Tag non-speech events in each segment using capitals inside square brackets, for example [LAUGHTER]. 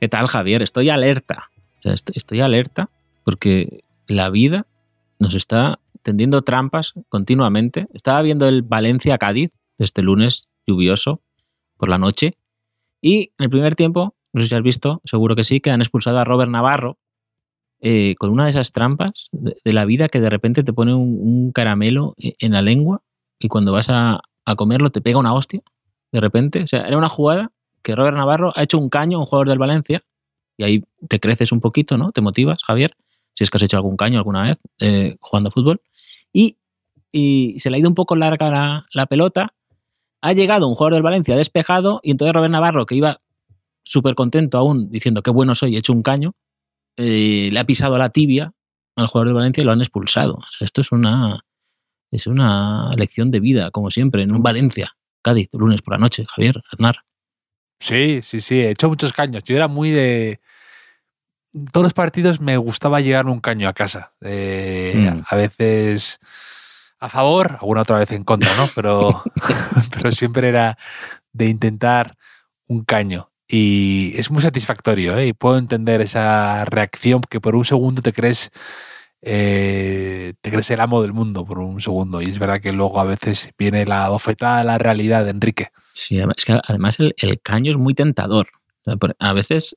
¿Qué tal, Javier? Estoy alerta. Estoy, alerta porque la vida nos está tendiendo trampas continuamente. Estaba viendo el Valencia-Cádiz este lunes lluvioso por la noche y en el primer tiempo, no sé si has visto, seguro que sí, que han a Robert Navarro eh, con una de esas trampas de, la vida que de repente te pone un, un caramelo e- en la lengua y cuando vas a, a comerlo te pega una hostia de repente. O sea, era una jugada que Robert Navarro ha hecho un caño a un jugador del Valencia y ahí te creces un poquito, ¿no? Te motivas, Javier, si es que has hecho algún caño alguna vez eh, jugando a fútbol. Y, se le ha ido un poco larga la, pelota. Ha llegado un jugador del Valencia despejado y entonces Robert Navarro, que iba súper contento aún, diciendo qué bueno soy, he hecho un caño, eh, le ha pisado la tibia al jugador del Valencia y lo han expulsado. Esto es una, es una lección de vida, como siempre, en un Valencia, Cádiz, lunes por la noche, Javier, Aznar. Sí, sí, sí, he hecho muchos caños. Yo era muy de... Todos los partidos me gustaba llevarme un caño a casa. Eh, Mm. A veces a favor, alguna otra vez en contra, ¿no? Pero, [LAUGHS] [LAUGHS] pero siempre era de intentar un caño. Y es muy satisfactorio, ¿eh? Y puedo entender esa reacción que por un segundo te crees... eh, te crees el amo del mundo por un segundo. Y es verdad que luego a veces viene la bofetada de la realidad, Enrique. Sí, además- es que además el, el caño es muy tentador. A veces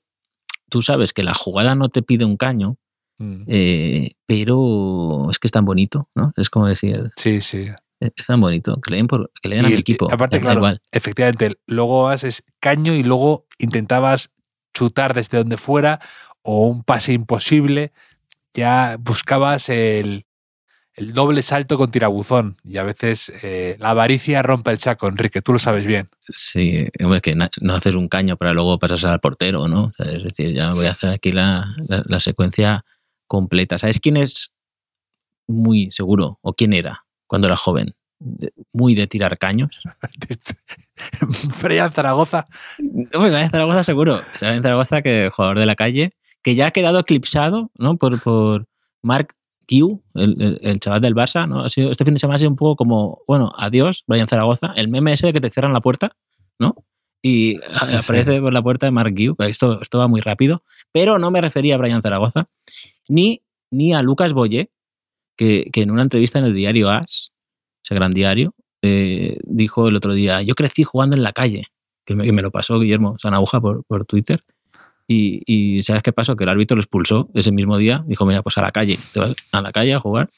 tú sabes que la jugada no te pide un caño, Mm. eh, pero es que es tan bonito, ¿no? Es como decir, Sí, sí. es es tan bonito, que le den, por, que le den a mi equipo. aparte, claro, igual. efectivamente, luego haces caño y luego intentabas chutar desde donde fuera o un pase imposible. Ya buscabas el, el doble salto con tirabuzón y a veces eh, la avaricia rompe el chaco, Enrique, tú lo sabes bien. Sí, hombre, que no haces un caño para luego pasarse al portero, ¿no? O sea, es decir, ya voy a hacer aquí la, la- la secuencia completa. ¿Sabes quién es muy seguro o quién era cuando era joven? De- Muy de tirar caños. [LAUGHS] Brian Zaragoza, Brian Zaragoza seguro. O sea, Zaragoza, que jugador de la calle, que ya ha quedado eclipsado ¿no? por, por Mark Q, el, el- el chaval del Barça. ¿no? Ha sido, este fin de semana ha sido un poco como, bueno, adiós, Brian Zaragoza. El meme ese de que te cierran la puerta, ¿no? Y a- Sí. aparece por la puerta de Mark Q. Esto, esto va muy rápido. Pero no me refería a Brian Zaragoza, ni, ni a Lucas Boye, que, que en una entrevista en el diario As, ese gran diario, eh, dijo el otro día, yo crecí jugando en la calle, que me, que me lo pasó Guillermo Sanabuja por, por Twitter. Y, y ¿sabes qué pasó? Que el árbitro lo expulsó ese mismo día. Dijo, mira, pues a la calle, te vas a la calle a jugar.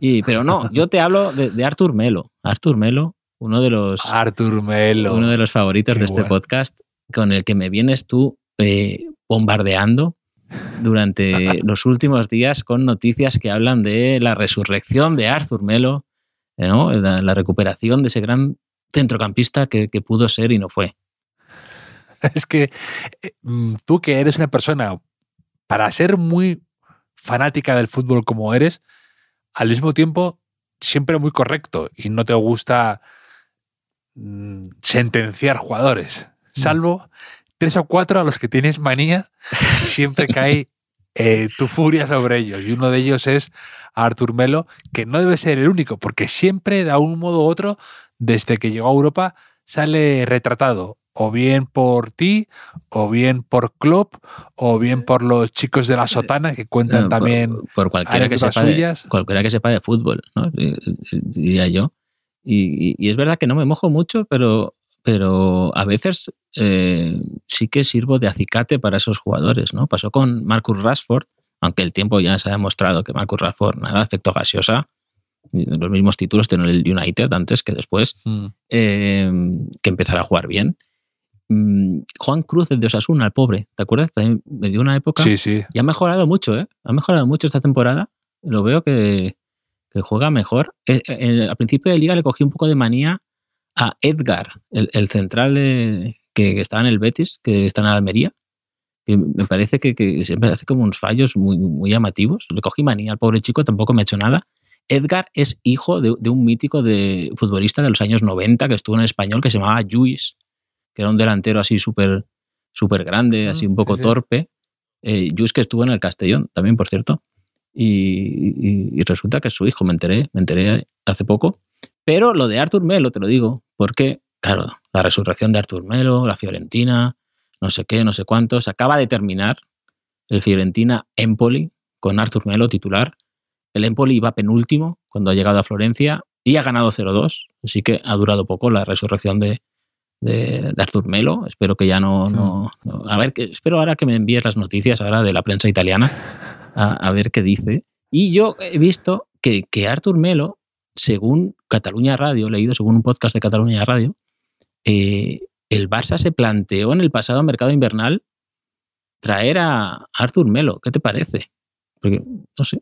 Y, pero no, yo te hablo de, de Artur Melo. Artur Melo, uno de los, Artur Melo. uno de los favoritos Qué de este bueno. podcast, con el que me vienes tú eh, bombardeando durante [LAUGHS] los últimos días con noticias que hablan de la resurrección de Arthur Melo, ¿no? la, la recuperación de ese gran centrocampista que, que pudo ser y no fue. [LAUGHS] Es que eh, mm, tú que eres una persona, para ser muy fanática del fútbol como eres, al mismo tiempo siempre muy correcto y no te gusta mm, sentenciar jugadores, salvo tres o cuatro a los que tienes manía, [LAUGHS] siempre cae eh, tu furia sobre ellos. Y uno de ellos es Artur Melo, que no debe ser el único, porque siempre, de un modo u otro, desde que llegó a Europa, sale retratado o bien por ti, o bien por Klopp, o bien por los chicos de la sotana que cuentan también por, cualquiera, que sepa de, suyas. cualquiera que sepa de fútbol, ¿no? Eh, eh, diría yo. Y, y- y es verdad que no me mojo mucho, pero, pero a veces eh, sí que sirvo de acicate para esos jugadores. ¿no? Pasó con Marcus Rashford aunque el tiempo ya se ha demostrado que Marcus Rashford, nada, efecto gaseosa, los mismos títulos tiene el United antes que después, Mm. eh, que empezara a jugar bien. Mm, Juan Cruz, el de Osasuna, el pobre, ¿te acuerdas? También me dio una época. Sí, sí. Y ha mejorado mucho, ¿eh? Ha mejorado mucho esta temporada. Lo veo que, que juega mejor. Eh, eh, al principio de liga le cogí un poco de manía a Edgar, el, el central de- que, que estaba en el Betis, que está en Almería. Que me parece que, que siempre hace como unos fallos muy, muy llamativos. Le cogí manía al pobre chico, tampoco me ha hecho nada. Edgar es hijo de, de un mítico de futbolista de los años 90 que estuvo en el español que se llamaba Lluís, que era un delantero así súper súper grande, así un poco sí, torpe. Eh, Lluís que estuvo en el Castellón también, por cierto. Y, y- y resulta que es su hijo, me enteré, me enteré hace poco. Pero lo de Artur Melo, te lo digo, porque, claro, la resurrección de Artur Melo, la Fiorentina, no sé qué, no sé cuántos, acaba de terminar el Fiorentina-Empoli con Artur Melo titular. El Empoli iba penúltimo cuando ha llegado a Florencia y ha ganado 0-2, así que ha durado poco la resurrección de, de, de Artur Melo. Espero que ya no, no- no- A ver, que, espero ahora que me envíes las noticias ahora de la prensa italiana, a, a ver qué dice. Y yo he visto que, que Artur Melo, según Cataluña Radio, he leído según un podcast de Cataluña Radio, eh, el Barça se planteó en el pasado mercado invernal traer a Artur Melo. ¿Qué te parece? Porque, no sé.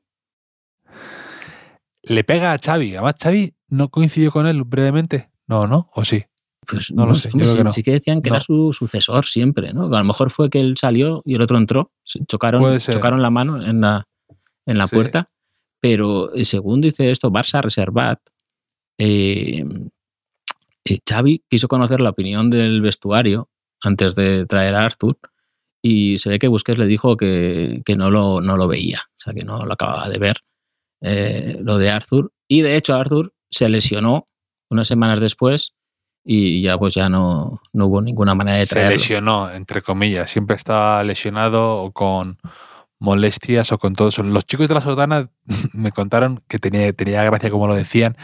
Le pega a Xavi. Además, Xavi no coincidió con él brevemente. No, ¿no? ¿O sí? Pues No lo sé, hombre, yo creo sí, que no. sí que decían que No. era su sucesor siempre, ¿no? A lo mejor fue que él salió y el otro entró, chocaron, chocaron la mano en la, en la Sí. puerta, pero eh, según dice esto, Barça Reservat, eh, eh, Xavi quiso conocer la opinión del vestuario antes de traer a Arthur y se ve que Busquets le dijo que, que no, lo, no lo veía, o sea, que no lo acababa de ver, eh, lo de Arthur. Y de hecho Arthur se lesionó unas semanas después y ya pues ya no, no hubo ninguna manera de Se traerlo. lesionó, entre comillas. Siempre estaba lesionado o con molestias o con todo eso. Los chicos de la sotana [LAUGHS] me contaron que tenía, tenía gracia como lo decían,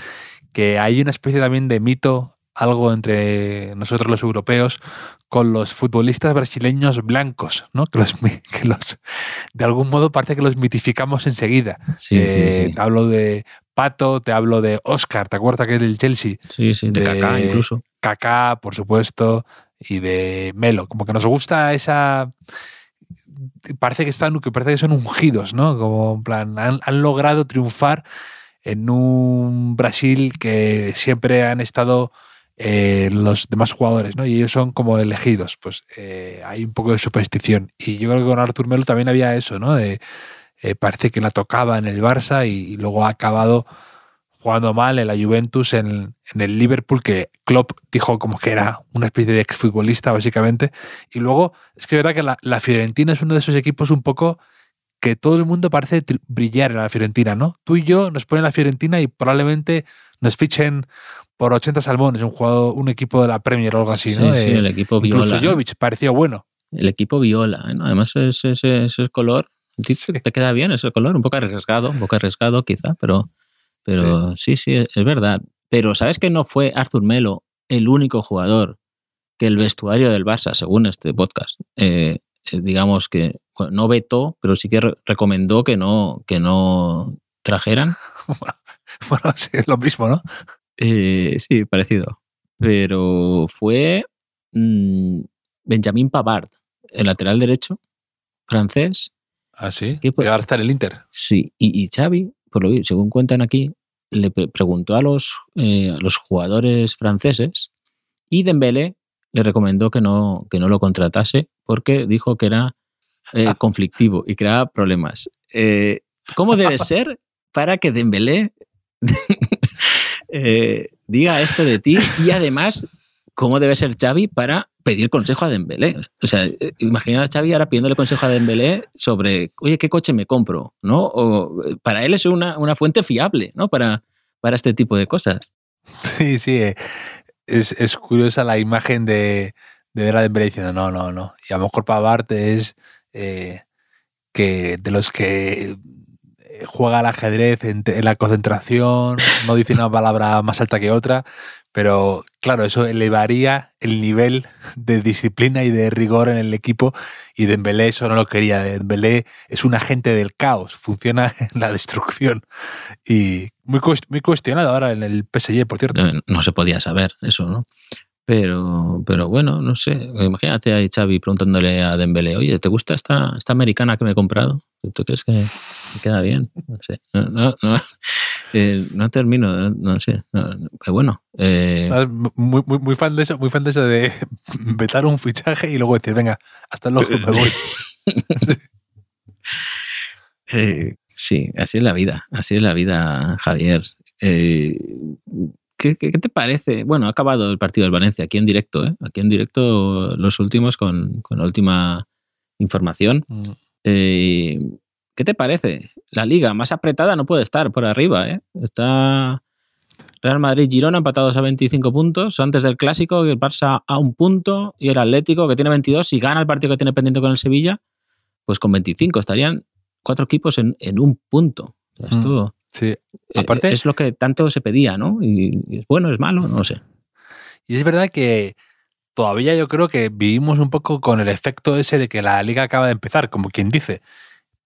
que hay una especie también de mito, algo entre nosotros los europeos, con los futbolistas brasileños blancos, ¿no? Que los, [LAUGHS] que los de algún modo parece que los mitificamos enseguida. Sí, sí, Eh, sí. Hablo de Pato, te hablo de Oscar, ¿te acuerdas que es del Chelsea? Sí, sí, de, de- Kaká incluso. Kaká, por supuesto, y de Melo. Como que nos gusta esa. Parece que están, que parece que son ungidos, ¿no? Como en plan, han, han logrado triunfar en un Brasil que siempre han estado eh, los demás jugadores, ¿no? Y ellos son como elegidos. Pues eh, hay un poco de superstición. Y yo creo que con Artur Melo también había eso, ¿no? De, eh, parece que la tocaba en el Barça y, y luego ha acabado jugando mal en la Juventus, en, en el Liverpool, que Klopp dijo como que era una especie de exfutbolista, básicamente. Y luego, es que es verdad que la, la Fiorentina es uno de esos equipos un poco que todo el mundo parece brillar en la Fiorentina, ¿no? Tú y yo nos ponen la Fiorentina y probablemente nos fichen por 80 salmones, un jugador, un equipo de la Premier o algo así, Sí, ¿no? sí, Eh, el equipo incluso viola. ¿no? Jovic pareció bueno. El equipo viola, ¿no? Además ese, ese, ese color, Sí. te queda bien ese color, un poco arriesgado, un poco arriesgado quizá, pero, pero sí, sí, es verdad. Pero ¿sabes que no fue Arthur Melo el único jugador que el vestuario del Barça, según este podcast, eh, eh, digamos que bueno, no vetó, pero sí que re- recomendó que no, que no trajeran? [LAUGHS] Bueno, sí, es lo mismo, ¿no? Eh, sí, parecido. Pero fue mm, Benjamin Pavard, el lateral derecho francés, Ah, sí. ¿Qué Que ahora está en el Inter. Sí, y, y Xavi, por lo según cuentan aquí, le pre- preguntó a los, eh, a los jugadores franceses y Dembélé le recomendó que no, que no lo contratase porque dijo que era eh, [LAUGHS] conflictivo y creaba problemas. Eh, ¿Cómo debe [LAUGHS] ser para que Dembélé [LAUGHS] diga esto de ti y además cómo debe ser Xavi para pedir consejo a Dembélé. O sea, eh, imagina a Xavi ahora pidiéndole consejo a Dembélé sobre, oye, ¿qué coche me compro? ¿No? O, eh, para él es una, una fuente fiable, ¿no? Para, para este tipo de cosas. Sí, sí. eh, Es, es curiosa la imagen de, de ver Dembélé diciendo no, no, no. Y a lo mejor Pavard es que de los que juega al ajedrez en la concentración, no dice una palabra más alta que otra, Pero claro, eso elevaría el nivel de disciplina y de rigor en el equipo y Dembélé eso no lo quería. Dembélé es un agente del caos, funciona [LAUGHS] en la destrucción y muy, muy cuestionado ahora en el PSG, por cierto. No, no se podía saber eso, ¿no? Pero, pero bueno, no sé. Imagínate a Xavi preguntándole a Dembélé, oye, ¿te gusta esta, esta americana que me he comprado? ¿Tú crees que queda bien? No sé. No, no, eh, no termino, no, sé. pero bueno. Eh, muy, muy, muy, fan de eso, muy fan de eso de [LAUGHS] vetar un fichaje y luego decir, venga, hasta luego, me voy. [LAUGHS] eh, sí, así es la vida. Así es la vida, Javier. Eh, ¿Qué, te parece? Bueno, ha acabado el partido del Valencia aquí en directo, ¿eh? Aquí en directo los últimos con, la última información. Mm. ¿Qué te parece? La liga más apretada no puede estar por arriba, ¿eh? Está Real Madrid Girona empatados a 25 puntos antes del clásico, el Barça a un punto y el Atlético que tiene 22 y gana el partido que tiene pendiente con el Sevilla, pues con 25 estarían cuatro equipos en, un punto. Esto, mm. Sí, eh, aparte. Es lo que tanto se pedía, ¿no? Y, es bueno, es malo, no sé. Y es verdad que todavía yo creo que vivimos un poco con el efecto ese de que la liga acaba de empezar, como quien dice.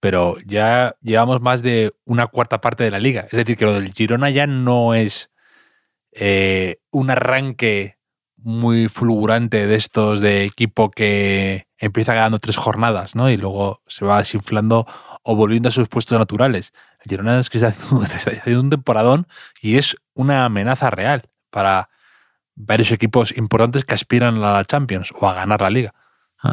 Pero ya llevamos más de una cuarta parte de la liga. Es decir, que lo del Girona ya no es eh, un arranque muy fulgurante de estos de equipo que empieza ganando tres jornadas, ¿no? Y luego se va desinflando o volviendo a sus puestos naturales. El Girona es que está haciendo, un [LAUGHS] temporadón y es una amenaza real para varios equipos importantes que aspiran a la Champions o a ganar la liga.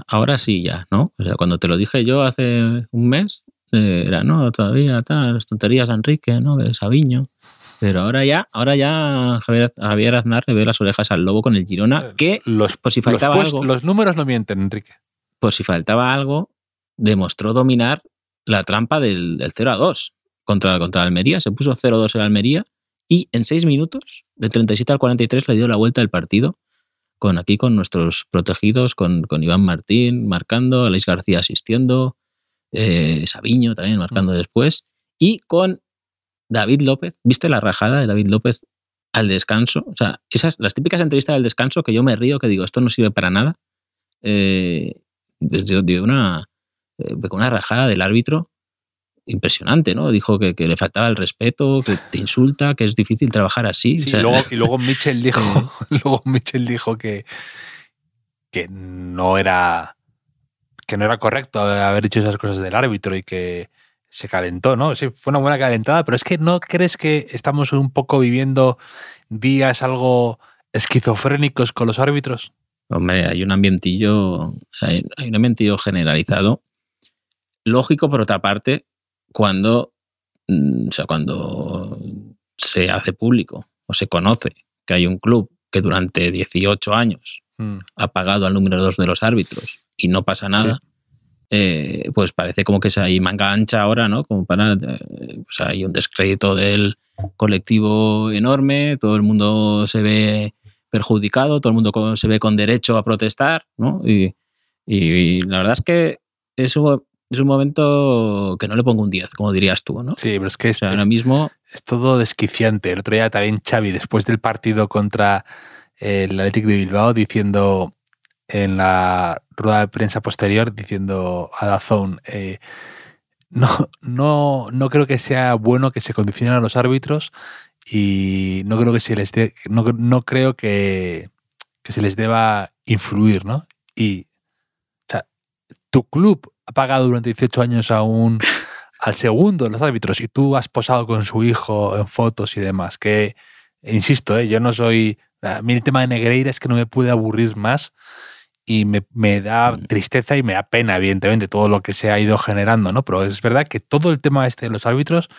Ahora sí ya, ¿no? O sea, cuando te lo dije yo hace un mes, eh, era, no, todavía tal, las tonterías de Enrique, ¿no? De Sabiño. Pero ahora ya, ahora ya Javier, Javier Aznar le ve las orejas al lobo con el Girona, eh, que los, por si faltaba los, algo, los números no mienten, Enrique. Por si faltaba algo, demostró dominar la trampa del, 0 a 2 contra, contra Almería. Se puso 0-2 en Almería y en 6 minutos, del 37 al 43, le dio la vuelta al partido. Con aquí con nuestros protegidos, con, con Iván Martín marcando, Aleix García asistiendo, eh, Sabiño también marcando mm. después, y con David López. ¿Viste la rajada de David López al descanso? O sea, esas, las típicas entrevistas del descanso que yo me río, que digo, esto no sirve para nada. Eh, dio una, eh, con una rajada del árbitro impresionante, ¿no? Dijo que, le faltaba el respeto, que te insulta, que es difícil trabajar así. y, luego, y luego Mitchell [LAUGHS] dijo, [LAUGHS] luego Mitchell dijo que, que no era que no era correcto haber dicho esas cosas del árbitro y que se calentó, ¿no? Sí, fue una buena calentada, pero es que ¿no crees que estamos un poco viviendo días algo esquizofrénicos con los árbitros? Hombre, hay un ambientillo, hay un ambientillo generalizado lógico, por otra parte, cuando, mm, sea, cuando se hace público o se conoce que hay un club que durante 18 años mm. ha pagado al número 2 de los árbitros y no pasa nada, eh, pues parece como que se hay manga ancha ahora, ¿no? Como para. Eh, hay un descrédito del colectivo enorme, todo el mundo se ve perjudicado, todo el mundo se ve con derecho a protestar, ¿no? Y, y la verdad es que eso es un momento que no le pongo un 10, como dirías tú, ¿no? Sí, pero es que ahora mismo... es todo desquiciante. El otro día también Xavi, después del partido contra el Athletic de Bilbao, diciendo en la rueda de prensa posterior, diciendo a Dazón, eh, no, no, no creo que sea bueno que se condicionen a los árbitros y no creo que se les no, no, creo que, que, se les deba influir, ¿no? Y o sea, tu club ha pagado durante 18 años a un, [LAUGHS] al segundo de los árbitros y tú has posado con su hijo en fotos y demás, que, insisto, ¿eh? yo no soy... A mí el tema de Negreira es que no me puede aburrir más y me, me, da mm. tristeza y me da pena, evidentemente, todo lo que se ha ido generando, ¿no? Pero es verdad que todo el tema este de los árbitros,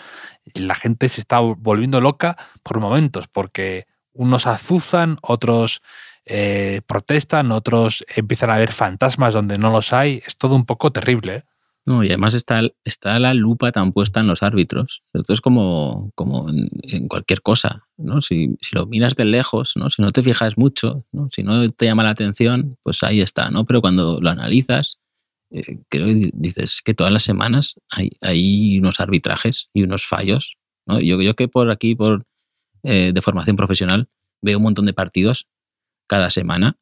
la gente se está volviendo loca por momentos, porque unos azuzan, otros eh, protestan, otros empiezan a ver fantasmas donde no los hay. Es todo un poco terrible. ¿eh? No, y además está, está la lupa tan puesta en los árbitros. Esto es como, como en, cualquier cosa. ¿no? Si, lo miras de lejos, ¿no? si no te fijas mucho, ¿no? si no te llama la atención, pues ahí está. ¿no? Pero cuando lo analizas, eh, creo que dices que todas las semanas hay, hay unos arbitrajes y unos fallos. ¿no? Yo, yo que por aquí, por de formación profesional, veo un montón de partidos cada semana.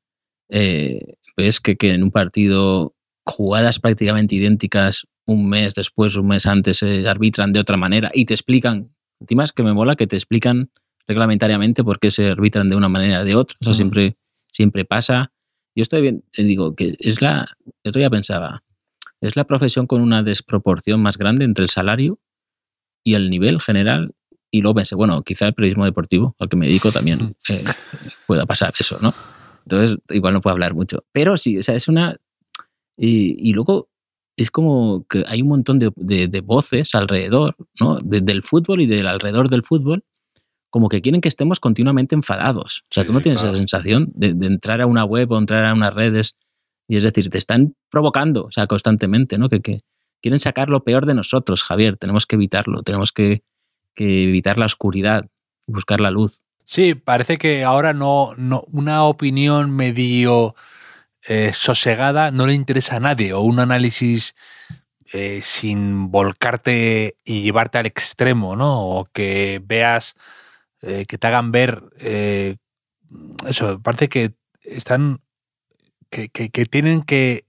Eh, ves que, que, en un partido jugadas prácticamente idénticas un mes después, un mes antes, se arbitran de otra manera y te explican, encima es que me mola que te explican reglamentariamente por qué se arbitran de una manera o de otra. O sea, siempre, siempre pasa. Yo estoy bien, eh, digo que es la, yo todavía pensaba, es la profesión con una desproporción más grande entre el salario y el nivel general. Y luego pensé, bueno, quizá el periodismo deportivo, al que me dedico, también [LAUGHS] eh, pueda pasar eso, ¿no? Entonces, igual no puedo hablar mucho. Pero sí, o sea, es una... Y, y luego es como que hay un montón de, de, de voces alrededor, ¿no? De, del fútbol y del alrededor del fútbol, como que quieren que estemos continuamente enfadados. O sea, sí, tú no tienes claro. esa sensación de, entrar a una web o entrar a unas redes y es decir, te están provocando, o sea, constantemente, ¿no? Que, que quieren sacar lo peor de nosotros, Javier. Tenemos que evitarlo, tenemos que, que evitar la oscuridad, buscar la luz. Sí, parece que ahora no, no una opinión medio eh, sosegada no le interesa a nadie o un análisis eh, sin volcarte y llevarte al extremo, ¿no? O que veas, eh, que te hagan ver, eso, parece que están, que, que, tienen que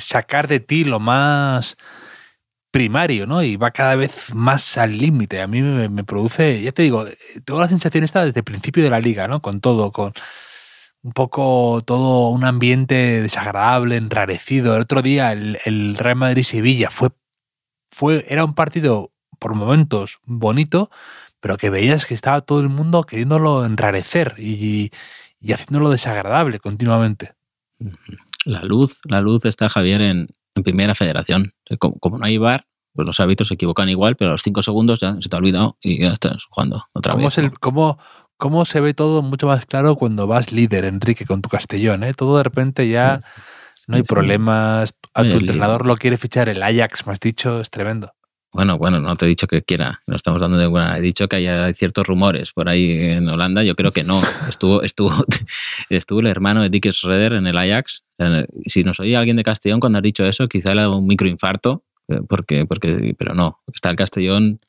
sacar de ti lo más primario, ¿no? Y va cada vez más al límite. A mí me, produce, ya te digo, tengo la sensación esta desde el principio de la liga, ¿no? Con todo, con un poco todo un ambiente desagradable, enrarecido. El otro día el, el Real Madrid-Sevilla fue, fue, era un partido por momentos bonito, pero que veías que estaba todo el mundo queriéndolo enrarecer y, y haciéndolo desagradable continuamente. La luz, la luz está Javier en, en primera federación. Como, como, no hay bar, pues los árbitros se equivocan igual, pero a los cinco segundos ya se te ha olvidado y ya estás jugando otra ¿Cómo vez. Es el, ¿cómo, cómo se ve todo mucho más claro cuando vas líder, Enrique, con tu Castellón. ¿eh? Todo de repente ya sí, sí, no hay sí, problemas. A tu entrenador lo quiere fichar el Ajax, me has dicho, es tremendo. Bueno, bueno, no te he dicho que quiera, no estamos dando de buena. He dicho que hay ciertos rumores por ahí en Holanda. Yo creo que no. [LAUGHS] Estuvo, estuvo, estuvo el hermano de Dick Schroeder en el Ajax. Si nos oye alguien de Castellón cuando has dicho eso, quizá le ha dado un microinfarto, eh, porque, porque, pero no. Está el Castellón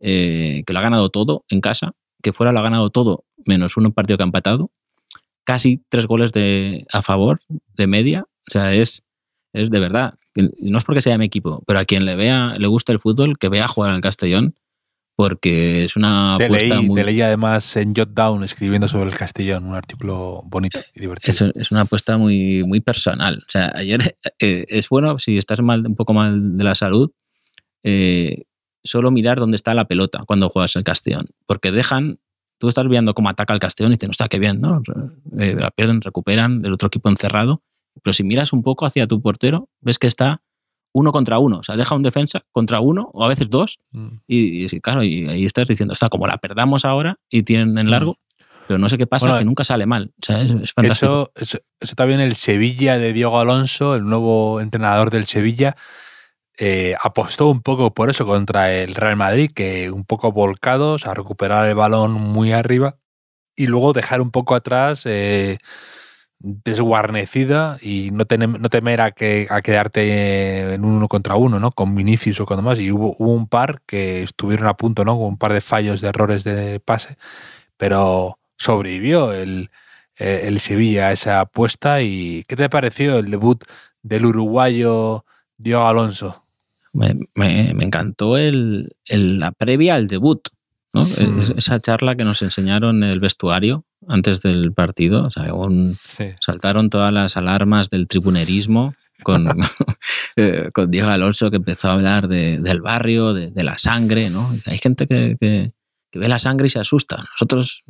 eh, que lo ha ganado todo en casa, que fuera lo ha ganado todo, menos uno partido que ha empatado, casi tres goles de, a favor de media. O sea, es, es de verdad. No es porque sea mi equipo, pero a quien le vea, le gusta el fútbol, que vea jugar al Castellón, porque es una te apuesta leí, muy. Te leí además en Jotdown escribiendo sobre el Castellón, un artículo bonito y divertido. Es, es una apuesta muy, muy personal. O sea, ayer [LAUGHS] eh, es bueno, si estás mal, un poco mal de la salud, eh, solo mirar dónde está la pelota cuando juegas el Castellón, porque dejan tú estás viendo cómo ataca el Castellón y dices, no está qué bien, ¿no? Eh, la pierden, recuperan, el otro equipo encerrado. Pero si miras un poco hacia tu portero, ves que está uno contra uno. O sea, deja un defensa contra uno o a veces dos. Mm. Y, y, claro, y ahí estás diciendo, está como la perdamos ahora y tienen en largo. Mm. Pero no sé qué pasa, bueno, que nunca sale mal. O sea, es, es fantástico. Eso, eso, eso también el Sevilla de Diego Alonso, el nuevo entrenador del Sevilla, eh, apostó un poco por eso contra el Real Madrid, que un poco volcados a recuperar el balón muy arriba y luego dejar un poco atrás eh, desguarnecida y no, no temer a, que, a quedarte en uno contra uno, ¿no? Con Vinicius o con demás. Y hubo, hubo, un par que estuvieron a punto, ¿no? Con un par de fallos, de errores de pase, pero sobrevivió el, eh, el Sevilla a esa apuesta. ¿Y qué te pareció el debut del uruguayo Diego Alonso? Me, me, me encantó el, el, la previa al debut, ¿no? Mm. Esa charla que nos enseñaron en el vestuario antes del partido. O sea, un, sí. saltaron todas las alarmas del tribunerismo con, [LAUGHS] [LAUGHS] eh, con Diego Alonso que empezó a hablar de, del barrio, de, de, la sangre, ¿no? Hay gente que, que, que, ve la sangre y se asusta. Nosotros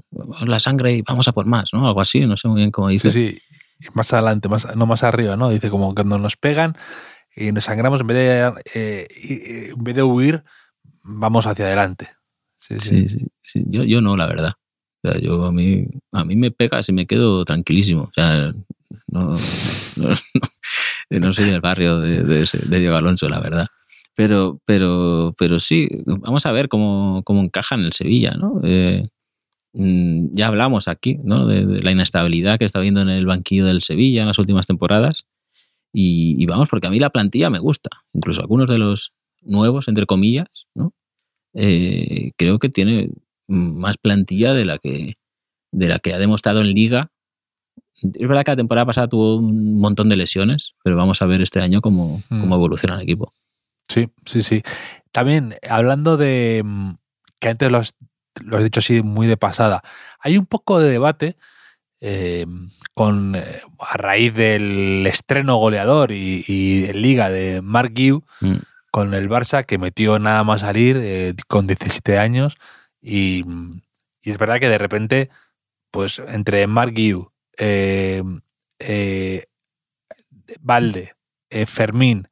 la sangre y vamos a por más, ¿no? Algo así, no sé muy bien cómo dice. Sí, sí. Más adelante, más, no más arriba, ¿no? Dice como cuando nos pegan y nos sangramos, en vez de, eh, en vez de huir, vamos hacia adelante. Sí, sí. Yo, yo no, la verdad. Yo a mí, a mí me pegas y me quedo tranquilísimo. O sea, no, no, no, no soy del barrio de, Diego Alonso, la verdad. Pero, pero, pero sí, vamos a ver cómo, cómo encaja en el Sevilla, ¿no? Eh, mm, ya hablamos aquí, ¿no? De, la inestabilidad que está viendo en el banquillo del Sevilla en las últimas temporadas. Y, vamos, porque a mí la plantilla me gusta. Incluso algunos de los nuevos, entre comillas, ¿no? Eh, creo que tiene más plantilla de la que de la que ha demostrado en liga. Es verdad que la temporada pasada tuvo un montón de lesiones, pero vamos a ver este año cómo, Mm. cómo evoluciona el equipo. Sí, sí, sí. También, hablando de que antes lo has, lo has dicho así muy de pasada, hay un poco de debate eh, con eh, a raíz del estreno goleador y, y en liga de Mark Guiu Mm. Con el Barça que metió nada más salir eh, con 17 años y, y es verdad que de repente pues entre Mark Guiu, eh, eh, Valde, eh, Fermín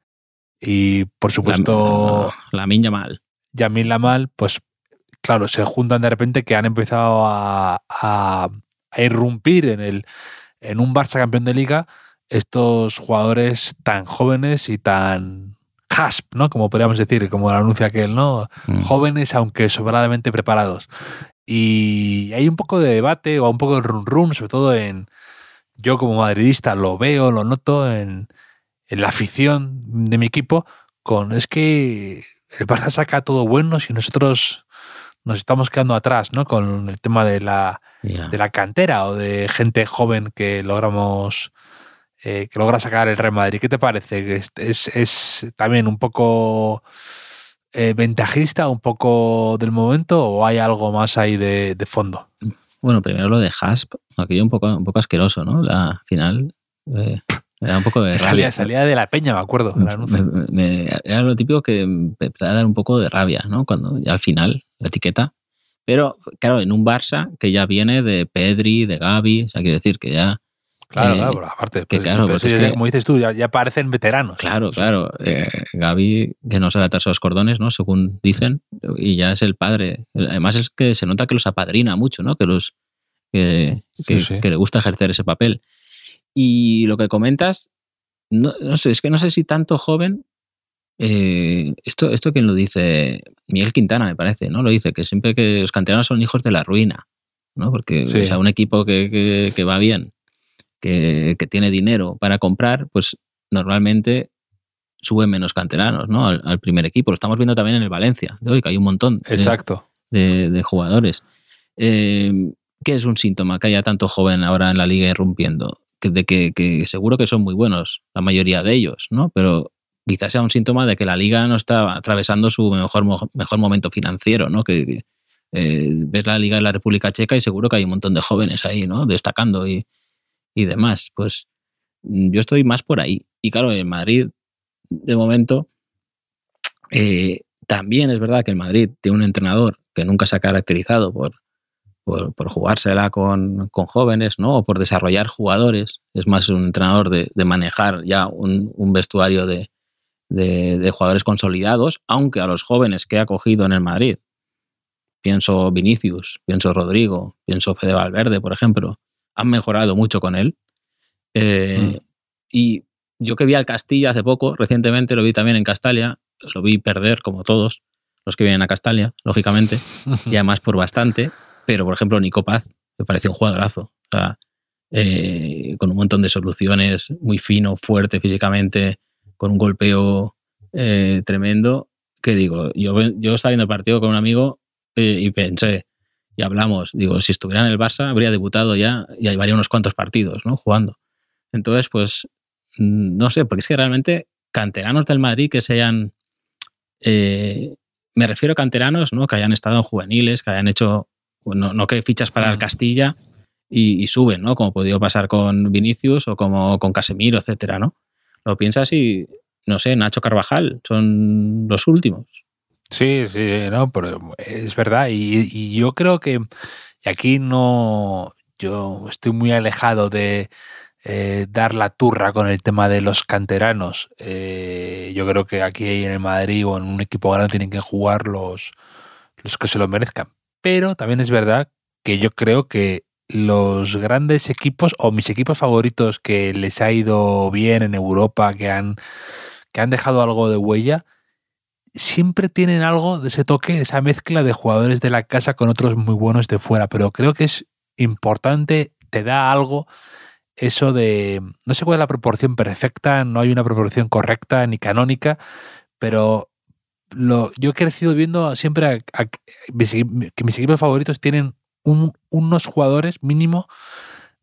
y por supuesto La, la Minya mal. Yamil Lamal, pues claro, se juntan de repente que han empezado a, a- a irrumpir en, el, en un Barça campeón de liga estos jugadores tan jóvenes y tan hasp, ¿no? Como podríamos decir, como lo anuncia aquel, ¿no? Mm. Jóvenes aunque sobradamente preparados. Y hay un poco de debate o un poco de rum rum, sobre todo en, yo como madridista lo veo, lo noto en, en la afición de mi equipo, con es que el Barça saca todo bueno si nosotros nos estamos quedando atrás, ¿no? Con el tema de la, de la cantera o de gente joven que logramos eh, que logra sacar el Real Madrid. ¿Qué te parece? ¿Que ¿Es, es, es también un poco eh, ventajista, un poco del momento o hay algo más ahí de, de fondo? Bueno, primero lo de Hasp, aquello un poco, un poco asqueroso, ¿no? La final eh, me da un poco de [LAUGHS] rabia. salía, salía de la peña, me acuerdo. Me- me- era lo típico que empezaba a dar un poco de rabia, ¿no? Cuando ya al final, la etiqueta. Pero, claro, en un Barça que ya viene de Pedri, de Gavi, o sea, quiero decir que ya, Claro, eh, claro, pero aparte, que pues, claro, pero porque sí, es ya- que- como dices tú, ya, ya parecen veteranos. claro, claro, eh, Gavi, que no sabe atarse los cordones, ¿no? Según dicen, y ya es el padre. Además es que se nota que los apadrina mucho, ¿no? Que los que, que- Sí, sí. que le gusta ejercer ese papel. Y lo que comentas, no, no sé, es que no sé si tanto joven. eh, esto, esto quien lo dice, Miguel Quintana me parece, ¿no? Lo dice, que siempre que los canteranos son hijos de la ruina, ¿no? Porque Sí. o sea, un equipo que, que- que va bien, que, que tiene dinero para comprar, pues normalmente suben menos canteranos, ¿no? Al, al primer equipo. Lo estamos viendo también en el Valencia, de hoy, que hay un montón de- Exacto. de, de jugadores. Eh, ¿Qué es un síntoma que haya tanto joven ahora en la liga irrumpiendo? Que, de que, que seguro que son muy buenos, la mayoría de ellos, ¿no? Pero quizás sea un síntoma de que la liga no está atravesando su mejor, mejor momento financiero, ¿no? Que que, eh, ves la liga de la República Checa y seguro que hay un montón de jóvenes ahí, ¿no? Destacando y, y demás. Pues mm, yo estoy más por ahí. Y claro, en Madrid, de momento, eh, también es verdad que el Madrid tiene un entrenador que nunca se ha caracterizado por, por, jugársela con, con jóvenes, ¿no? O por desarrollar jugadores. Es más un entrenador de, de manejar ya un, un vestuario de, de, de jugadores consolidados, aunque a los jóvenes que ha cogido en el Madrid, pienso Vinicius, pienso Rodrigo, pienso Fede Valverde, por ejemplo, han mejorado mucho con él. Eh, Y yo que vi al Castilla hace poco, recientemente lo vi también en Castalia, lo vi perder como todos los que vienen a Castalia, lógicamente, y [LAUGHS] además por bastante, pero por ejemplo Nico Paz me pareció un jugadorazo, o sea, eh, con un montón de soluciones, muy fino, fuerte físicamente, con un golpeo eh, tremendo, que digo, yo, yo estaba viendo el partido con un amigo eh, y pensé, y hablamos, digo, si estuviera en el Barça habría debutado ya y llevaría unos cuantos partidos, ¿no? Jugando. Entonces, pues, mm, no sé, porque es que realmente canteranos del Madrid que se hayan... eh, me refiero a canteranos, ¿no? Que hayan estado en juveniles, que hayan hecho... No, no que fichas para el. Castilla y, y suben, ¿no? Como ha podido pasar con Vinicius o como con Casemiro, etcétera, ¿no? Lo piensas y, no sé, Nacho Carvajal son los últimos. Sí, sí, no, pero es verdad. Y, y yo creo que aquí no. Yo estoy muy alejado de eh, dar la turra con el tema de los canteranos. Eh, yo creo que aquí en el Madrid o en un equipo grande tienen que jugar los, los que se lo merezcan. Pero también es verdad que yo creo que los grandes equipos o mis equipos favoritos que les ha ido bien en Europa, que han, que han dejado algo de huella, siempre tienen algo de ese toque, esa mezcla de jugadores de la casa con otros muy buenos de fuera. Pero creo que es importante, te da algo eso de, no sé cuál es la proporción perfecta, no hay una proporción correcta ni canónica, pero lo, yo he crecido viendo siempre que mis equipos favoritos tienen unos jugadores mínimo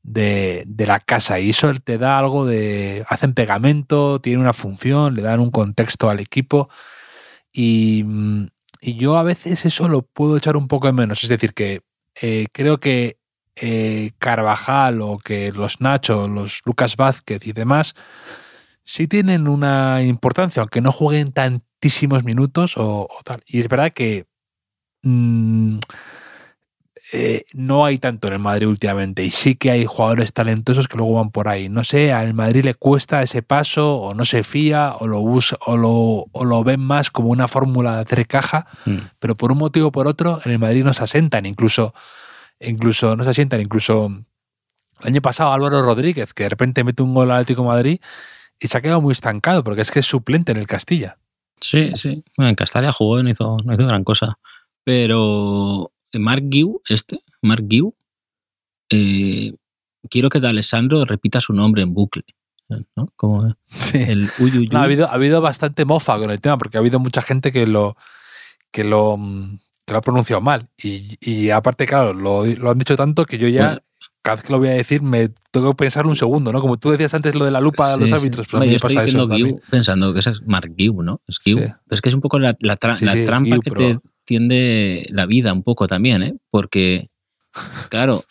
de, la casa y eso te da algo de... hacen pegamento, tiene una función, le dan un contexto al equipo y, yo a veces eso lo puedo echar un poco de menos. Es decir, que eh, creo que eh, Carvajal o que los Nacho, los Lucas Vázquez y demás sí tienen una importancia, aunque no jueguen tantísimos minutos o, tal. Y es verdad que... Mm, eh, no hay tanto en el Madrid últimamente y sí que hay jugadores talentosos que luego van por ahí. No sé, al Madrid le cuesta ese paso o no se fía o lo, usa, o lo, o lo ven más como una fórmula de hacer caja, mm. pero por un motivo o por otro en el Madrid no se asientan, incluso, incluso no se asientan, incluso el año pasado Álvaro Rodríguez, que de repente mete un gol al Atlético Madrid y se ha quedado muy estancado porque es que es suplente en el Castilla. Sí, sí. Bueno, en Castilla jugó y no hizo, no hizo gran cosa. Pero Mark Giu, este, Mark Giu, eh, quiero que de Alessandro repita su nombre en bucle. ¿no? Como el ha, habido, ha habido bastante mofa con el tema, porque ha habido mucha gente que lo, que lo, que lo ha pronunciado mal. Y, aparte, claro, lo, han dicho tanto que yo ya, cada vez que lo voy a decir, me tengo que pensar un segundo, ¿no? Como tú decías antes lo de la lupa de los árbitros, pues yo estoy eso, pensando que ese es Mark Giu, ¿no? Es Giu. Es que es un poco la, trampa que te tiende la vida un poco también, ¿eh? Porque, claro,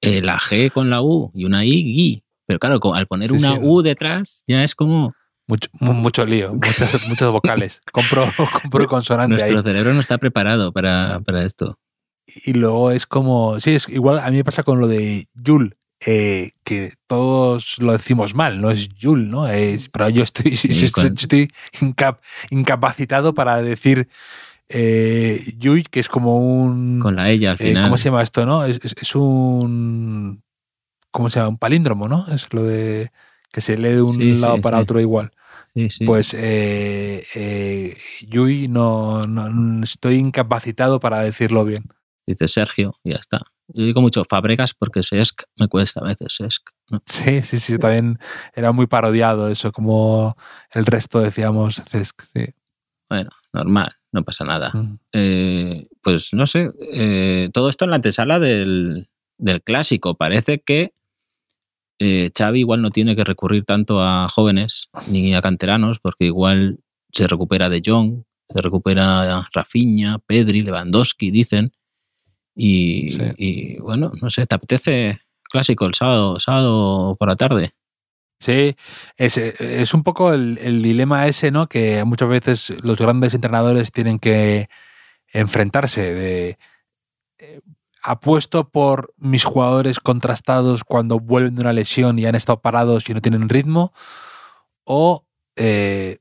eh, la G con la U y una I, Gui. Pero claro, al poner una U detrás, ya es como. Mucho, mucho lío, [LAUGHS] muchas, muchos vocales. Compro, compro consonante. Nuestro cerebro no está preparado para, esto. Y luego es como. Sí, es igual. A mí me pasa con lo de Yul, eh, que todos lo decimos mal, no es Yul, ¿no? Es, pero yo estoy, [LAUGHS] estoy incapacitado para decir eh, Yui, que es como un. Con la ella al eh, final. ¿Cómo se llama esto, no? Es, Un. ¿Cómo se llama? Un palíndromo, ¿no? Es lo de. que se lee de un lado para otro igual. Pues eh, Yui no, estoy incapacitado para decirlo bien. Dice Sergio, y ya está. Yo digo mucho Fabregas porque Sesc me cuesta a veces Sesc. Sí, sí, sí, también era muy parodiado eso, como el resto decíamos Sesc, sí. Bueno, normal no pasa nada. Eh, pues no sé, eh, todo esto en la antesala del, clásico. Parece que eh, Xavi igual no tiene que recurrir tanto a jóvenes ni a canteranos, porque igual se recupera de Jong, se recupera Rafinha, Pedri, Lewandowski, dicen. Y, bueno, no sé, ¿te apetece clásico el sábado, sábado por la tarde? Sí, es, es un poco el, dilema ese, ¿no? Que muchas veces los grandes entrenadores tienen que enfrentarse de eh, apuesto por mis jugadores contrastados cuando vuelven de una lesión y han estado parados y no tienen ritmo, o eh,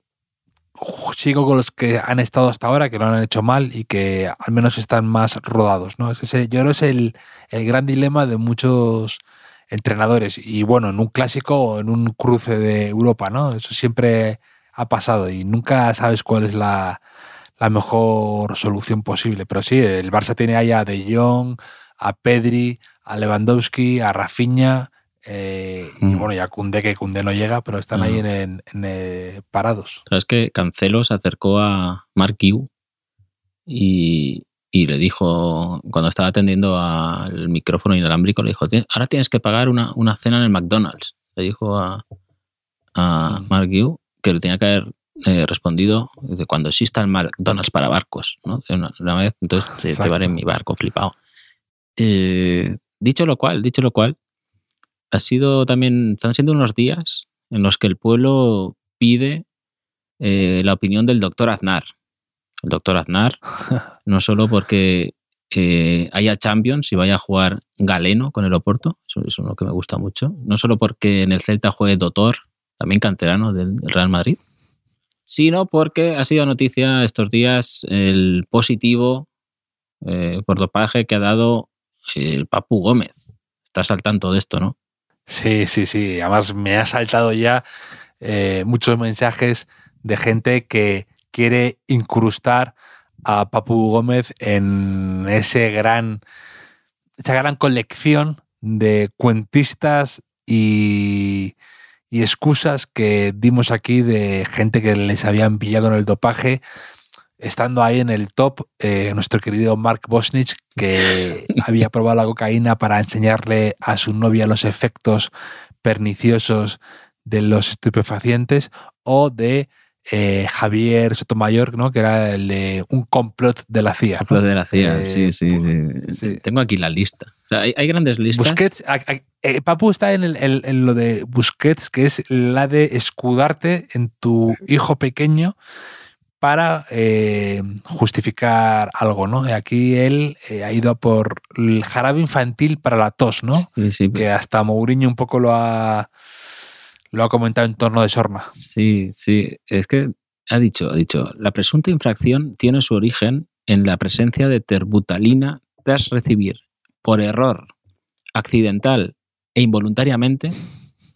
sigo con los que han estado hasta ahora, que lo han hecho mal y que al menos están más rodados. ¿no? Ese, yo creo que es el, el gran dilema de muchos entrenadores. Y bueno, en un clásico o en un cruce de Europa, ¿no? Eso siempre ha pasado y nunca sabes cuál es la, mejor solución posible. Pero sí, el Barça tiene ahí a De Jong, a Pedri, a Lewandowski, a Rafinha. Eh, y mm. bueno, ya Cundé, que Cundé no llega, pero están ahí en, eh, parados. Sabes que Cancelo se acercó a Mark y, y le dijo, cuando estaba atendiendo al micrófono inalámbrico, le dijo, ahora tienes que pagar una, cena en el McDonald's. Le dijo a, a Mark Yu que le tenía que haber eh, respondido de cuando exista el McDonald's para barcos. ¿no? Una, vez, entonces te llevaré en mi barco flipado. Eh, dicho lo cual, dicho lo cual, ha sido también, están siendo unos días en los que el pueblo pide eh, la opinión del doctor Aznar el doctor Aznar, [LAUGHS] no solo porque eh, haya Champions y vaya a jugar Galeno con el Oporto, eso, es lo que me gusta mucho, no solo porque en el Celta juegue Dotor, también canterano del Real Madrid, sino porque ha sido noticia estos días el positivo eh, por dopaje que ha dado el Papu Gómez. Estás al tanto de esto, ¿no? Sí, sí, sí. Además me ha saltado ya eh, muchos mensajes de gente que quiere incrustar a Papu Gómez en ese gran, esa gran colección de cuentistas y, excusas que dimos aquí de gente que les habían pillado en el dopaje. estando ahí en el top, eh, nuestro querido Mark Bosnich, que [LAUGHS] había probado la cocaína para enseñarle a su novia los efectos perniciosos de los estupefacientes, o de eh, Javier Sotomayor, ¿no? que era el de un complot de la CIA. Complot de la CIA, Eh, sí, sí, sí. sí. Tengo aquí la lista. O sea, hay, hay grandes listas. Busquets, a- a- eh, Papu está en, el- en- en lo de Busquets, que es la de escudarte en tu hijo pequeño para eh, justificar algo, ¿no? Aquí él ha ido a por el jarabe infantil para la tos, ¿no? Sí, sí, Que hasta Mourinho un poco lo ha, lo ha comentado en torno de Sorna. Sí, sí. Es que ha dicho, ha dicho, la presunta infracción tiene su origen en la presencia de terbutalina tras recibir, por error, accidental e involuntariamente,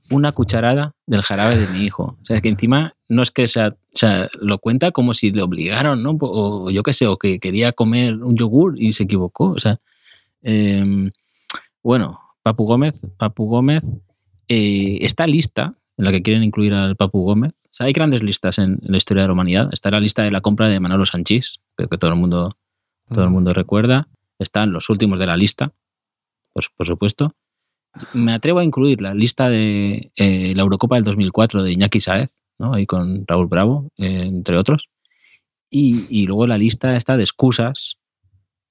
una cucharada del jarabe de mi hijo. O sea, que encima no es que sea, o sea, lo cuenta como si le obligaron, ¿no? O yo qué sé, o que quería comer un yogur y se equivocó. O sea, em, bueno, Papu Gómez, Papu Gómez eh, está lista en la que quieren incluir al Papu Gómez. O sea, hay grandes listas en, en la historia de la humanidad. Está la lista de la compra de Manolo Sanchís, que, que todo el mundo todo el mundo recuerda. Están los últimos de la lista, por, por supuesto. Me atrevo a incluir la lista de eh, la Eurocopa del 2004 de Iñaki Saez, ¿no? ahí con Raúl Bravo, eh, entre otros. Y, y luego la lista está de excusas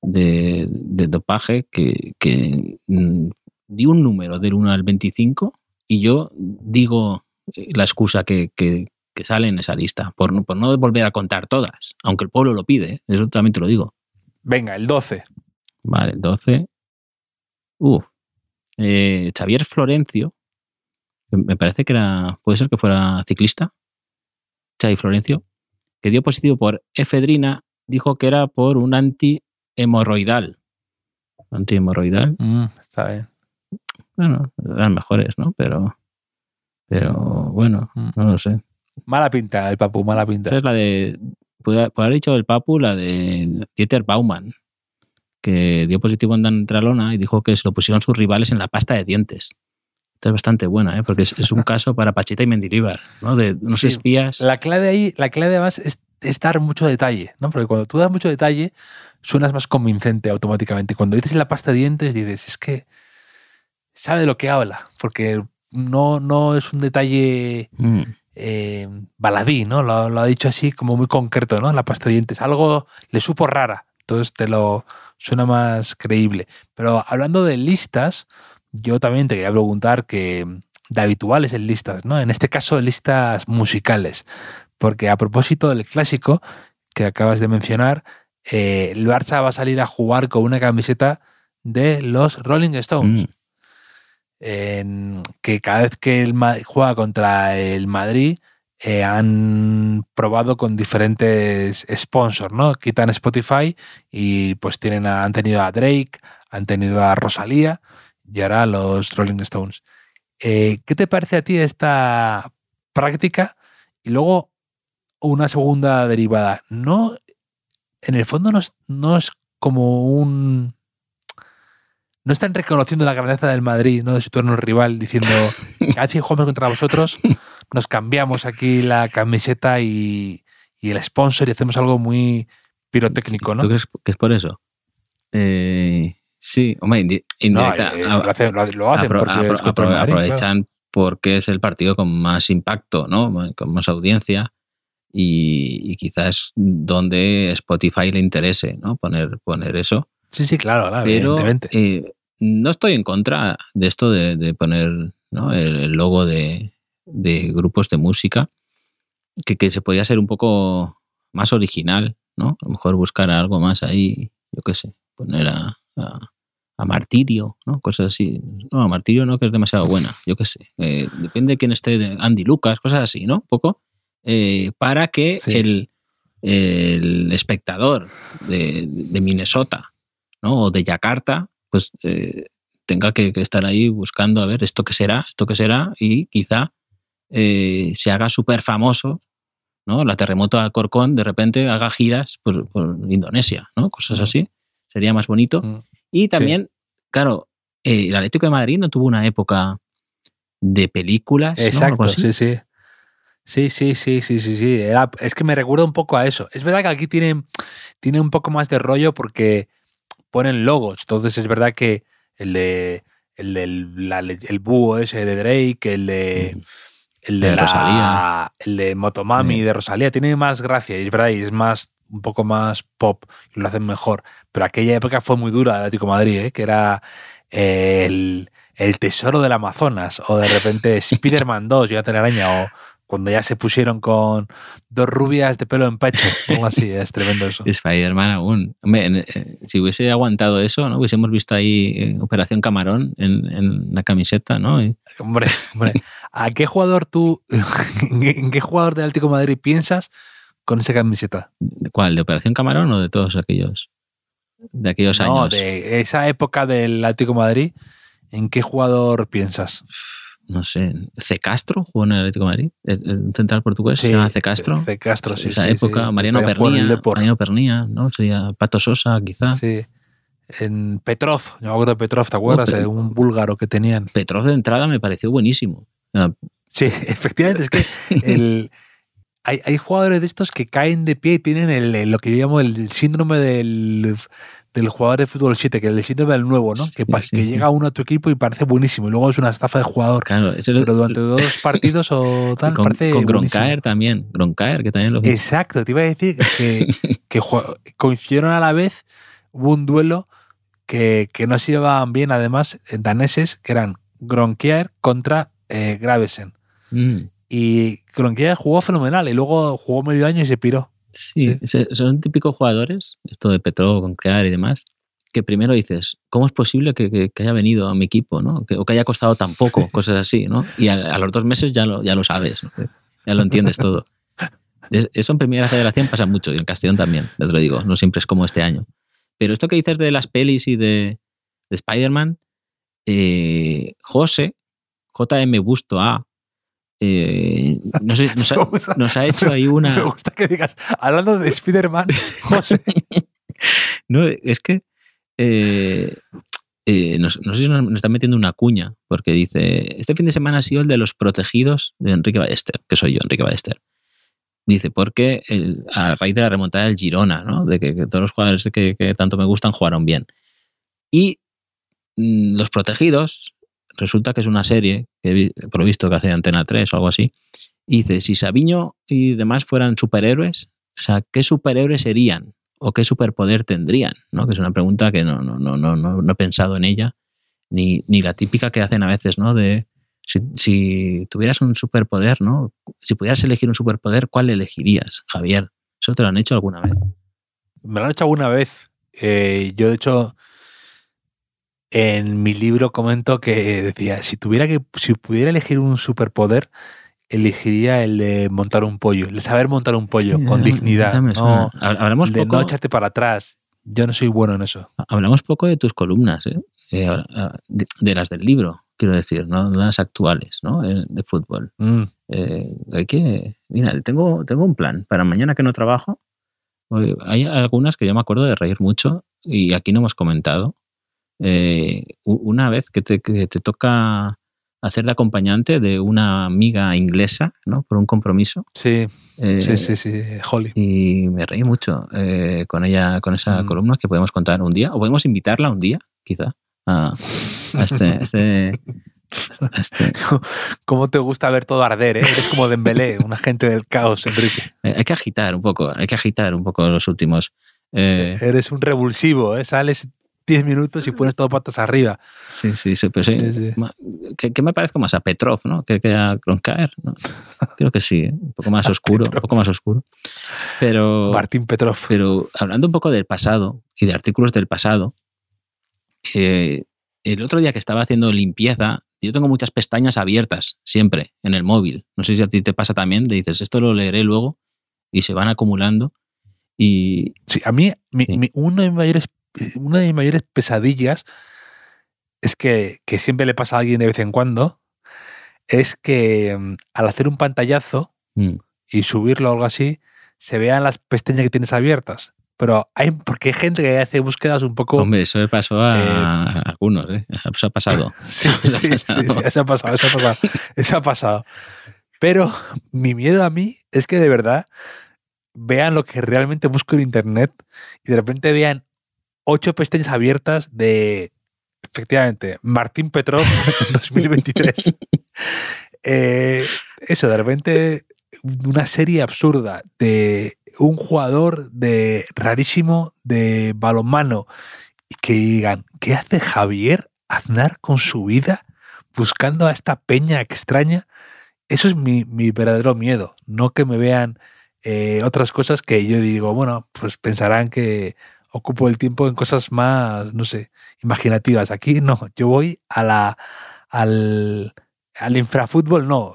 de, de dopaje que, que mm, di un número del 1 al 25 y yo digo eh, la excusa que, que- que sale en esa lista, por, no- por no volver a contar todas, aunque el pueblo lo pide, ¿eh? eso también te lo digo. Venga, el 12. Vale, 12. Uf. Eh, Xavier Florencio, me parece que era, puede ser que fuera ciclista, Xavi Florencio, que dio positivo por efedrina, dijo que era por un antihemorroidal. Antihemorroidal, Mm, está bien. Bueno, eran mejores, ¿no? Pero, pero bueno, Mm. no lo sé. Mala pinta el Papu, mala pinta. Esa es la de, puede haber dicho el Papu, la de Dieter Baumann, que dio positivo en Dantralona y dijo que se lo pusieron sus rivales en la pasta de dientes. Esta es bastante buena, ¿eh? porque es, es un caso para Pachita y Mendilibar, ¿no? De unos Sí. espías. La clave ahí, la clave además es, es dar mucho detalle, ¿no? Porque cuando tú das mucho detalle, suenas más convincente automáticamente. Cuando dices la pasta de dientes, dices, es que sabe de lo que habla, porque no, no es un detalle Mm, eh, baladí, ¿no? Lo, lo ha dicho así como muy concreto, ¿no? La pasta de dientes. Algo le supo rara, entonces te lo suena más creíble. Pero hablando de listas, yo también te quería preguntar que de habituales en listas, ¿no? En este caso, listas musicales. Porque a propósito del clásico que acabas de mencionar, eh, el Barça va a salir a jugar con una camiseta de los Rolling Stones mm. Que cada vez que el juega contra el Madrid eh, han probado con diferentes sponsors, ¿no? Quitan Spotify y pues tienen a- han tenido a Drake, han tenido a Rosalía y ahora los Rolling Stones. Eh, ¿Qué te parece a ti esta práctica? Y luego una segunda derivada. No, en el fondo no es, no es como un no están reconociendo la grandeza del Madrid, ¿no? De su turno rival, diciendo, cada vez que jugamos contra vosotros, nos cambiamos aquí la camiseta y, y el sponsor y hacemos algo muy pirotécnico, ¿no? ¿Tú crees que es por eso? Eh, sí, hombre, indi- No, indirecta. eh, lo hacen, lo- lo hacen apro- porque apro- Madrid, claro. aprovechan porque es el partido con más impacto, ¿no? Con más audiencia y, y quizás donde Spotify le interese, ¿no? Poner, poner eso. Sí, sí, claro, claro, Pero evidentemente. eh, no estoy en contra de esto de, de poner ¿no? el, el logo de, de grupos de música, que, que se podría ser un poco más original, ¿no? A lo mejor buscar algo más ahí, yo qué sé, poner a, a, a Martirio, ¿no? Cosas así. No, a Martirio no, que es demasiado buena, yo qué sé. Eh, depende de quién esté, de Andy Lucas, cosas así, ¿no? Un poco. eh, para que Sí. el, el espectador de, de Minnesota ¿no? o de Yakarta, pues eh, tenga que, que estar ahí buscando a ver esto qué será, esto qué será, y quizá eh, se haga súper famoso, ¿no? La terremoto de Alcorcón de repente haga giras por, por Indonesia, ¿no? Cosas así. Sería más bonito. Mm. Y también, claro, eh, el Atlético de Madrid no tuvo una época de películas. ¿no? Exacto, así. sí, sí. Sí, sí, sí, sí, sí, sí. Era- es que me recuerda un poco a eso. Es verdad que aquí tiene, tiene un poco más de rollo porque ponen logos. Entonces es verdad que el de el del la- el búho ese de Drake, el de el de, De la- Rosalía. el de Motomami Sí. de Rosalía tiene más gracia y es verdad y es más un poco más pop y lo hacen mejor. Pero aquella época fue muy dura el Atlético de Madrid, ¿eh? que era el, el tesoro del Amazonas o de repente [LAUGHS] Spider-Man 2 y la telaraña o cuando ya se pusieron con dos rubias de pelo en pecho, algo así, es tremendo eso. Spider-Man aún. Hombre, eh, si hubiese aguantado eso, ¿no? Hubiésemos visto ahí eh, Operación Camarón en, en la camiseta, ¿no? Y- Hombre, hombre, ¿a qué jugador tú, [LAUGHS] en qué jugador del Atlético de Madrid piensas con esa camiseta? ¿Cuál? ¿De Operación Camarón o de todos aquellos? De aquellos No, años. de esa época del Atlético de Madrid, ¿en qué jugador piensas? No sé. C. Castro jugó en el Atlético de Madrid. El, central portugués se llama C. Castro. C. Castro, sí. esa sí, época, sí. Mariano Pernía. Mariano Pernía, ¿no? Sería Pato Sosa, quizá. Sí. En Petrov, yo me acuerdo de Petrov, ¿te acuerdas? pero- Eh, Un búlgaro que tenían. Petrov de entrada me pareció buenísimo. Sí, [LAUGHS] efectivamente, es que [LAUGHS] el, hay, hay jugadores de estos que caen de pie y tienen el- lo que yo llamo el síndrome del, del jugador de fútbol 7, que el síndrome del nuevo, ¿no? Sí, Que, pa- sí, que sí. llega uno a tu equipo y parece buenísimo y luego es una estafa de jugador. Claro, Pero durante dos [LAUGHS] partidos o tal, con, parece con buenísimo. Gronkaer también. Gronkaer, que también lo Exacto, te iba a decir que, [LAUGHS] que coincidieron a la vez, hubo un duelo que, que no se llevaban bien, además, daneses, que eran Gronkier contra eh, Gravesen. Mm, Y Gronkier jugó fenomenal y luego jugó medio año y se piró. Sí, ese- son típicos jugadores, esto de Petrov, Gronkaer y demás, que primero dices, ¿cómo es posible que, que- que haya venido a mi equipo, ¿no? Que- o que haya costado tan poco, cosas así, ¿no? Y a, a los dos meses ya lo, ya lo sabes, ¿no? ya lo entiendes todo. Es- Eso en Primera Federación pasa mucho y en Castellón también, ya te lo digo, no siempre es como este año. Pero esto que dices de las pelis y de, de Spider-Man, eh, José, JM Busto A, eh, [LAUGHS] nos, ha, [LAUGHS] Me gusta- nos ha hecho ahí una... Me gusta que digas, hablando de Spider-Man, [LAUGHS] José. No, es que eh, eh, no sé si nos, nos está metiendo una cuña, porque dice, este fin de semana ha sido el de los protegidos de Enrique Ballester, que soy yo, Enrique Ballester. Dice, porque el- a raíz de la remontada del Girona, ¿no? de que, que todos los jugadores que, que tanto me gustan jugaron bien. Y mm, los protegidos, resulta que es una serie que he vi- por lo visto que hace Antena 3 o algo así, y dice, si Sabiño y demás fueran superhéroes, o sea, ¿qué superhéroes serían? ¿O qué superpoder tendrían? ¿no? Que es una pregunta que no, no, no, no, no he pensado en ella, ni, ni la típica que hacen a veces, ¿no? De si, si tuvieras un superpoder, ¿no? Si pudieras elegir un superpoder, ¿cuál elegirías, Javier? ¿Eso te lo han hecho alguna vez? Me lo han hecho alguna vez. Eh, yo, de hecho, en mi libro comento que decía, si tuviera que, si pudiera elegir un superpoder, elegiría el de montar un pollo, el de saber montar un pollo Sí, con dignidad. no, Hablamos de poco, no echarte para atrás. Yo no soy bueno en eso. hablamos poco de tus columnas, ¿eh? Eh, ah, de, de las del libro, quiero decir, no las actuales, ¿no? Eh, De fútbol. Mm. Eh, hay que. Mira, tengo, tengo un plan. Para mañana que no trabajo, hay algunas que yo me acuerdo de reír mucho y aquí no hemos comentado. Eh, una vez que te, que te toca hacer de acompañante de una amiga inglesa, ¿no? Por un compromiso. Sí, Eh, sí, sí, sí, Holly. Y me reí mucho eh, con ella, con esa Mm. columna que podemos contar un día, o podemos invitarla un día, quizá, a, a este, a este, a este- [LAUGHS] ¿Cómo te gusta ver todo arder? eh? Eres como Dembélé, un agente del caos, Enrique. Hay que agitar un poco, hay que agitar un poco los últimos. Eres un revulsivo, ¿eh? sales 10 minutos y pones todo patas arriba. sí, sí, sí, pero sí. Sí, sí. Ma- Que, que me parezco más a Petrov, ¿no? Que, que a Gronkaer, ¿no? Creo que sí, ¿eh? un poco más [LAUGHS] oscuro, un poco más oscuro. Pero, Martín Petrov. pero hablando un poco del pasado y de artículos del pasado, eh, el otro día que estaba haciendo limpieza, yo tengo muchas pestañas abiertas siempre en el móvil. No sé si a ti te pasa también, te dices, esto lo leeré luego y se van acumulando. Y, Sí, a mí, mi- Sí. mi- una, de mis mayores, una de mis mayores pesadillas es que, que siempre le pasa a alguien de vez en cuando, es que mm, al hacer un pantallazo mm, y subirlo o algo así, se vean las pestañas que tienes abiertas. Pero hay, porque hay gente que hace búsquedas un poco... Hombre, eso le pasó a, Eh, a algunos, ¿eh? Eso ha pasado. [LAUGHS] [LAUGHS] Sí, sí, sí, sí, eso ha pasado, eso ha pasado, eso ha pasado. Pero mi miedo a mí es que de verdad vean lo que realmente busco en internet y de repente vean ocho pestañas abiertas de, efectivamente, Martín Petrov 2023. [LAUGHS] Eh, eso, de repente una serie absurda de un jugador de rarísimo de balonmano y que digan, ¿qué hace Javier Aznar con su vida buscando a esta peña extraña? Eso es mi, mi verdadero miedo, no que me vean eh, otras cosas que yo digo, bueno, pues pensarán que ocupo el tiempo en cosas más, no sé, imaginativas. Aquí no, yo voy a la, al, al infrafútbol, no,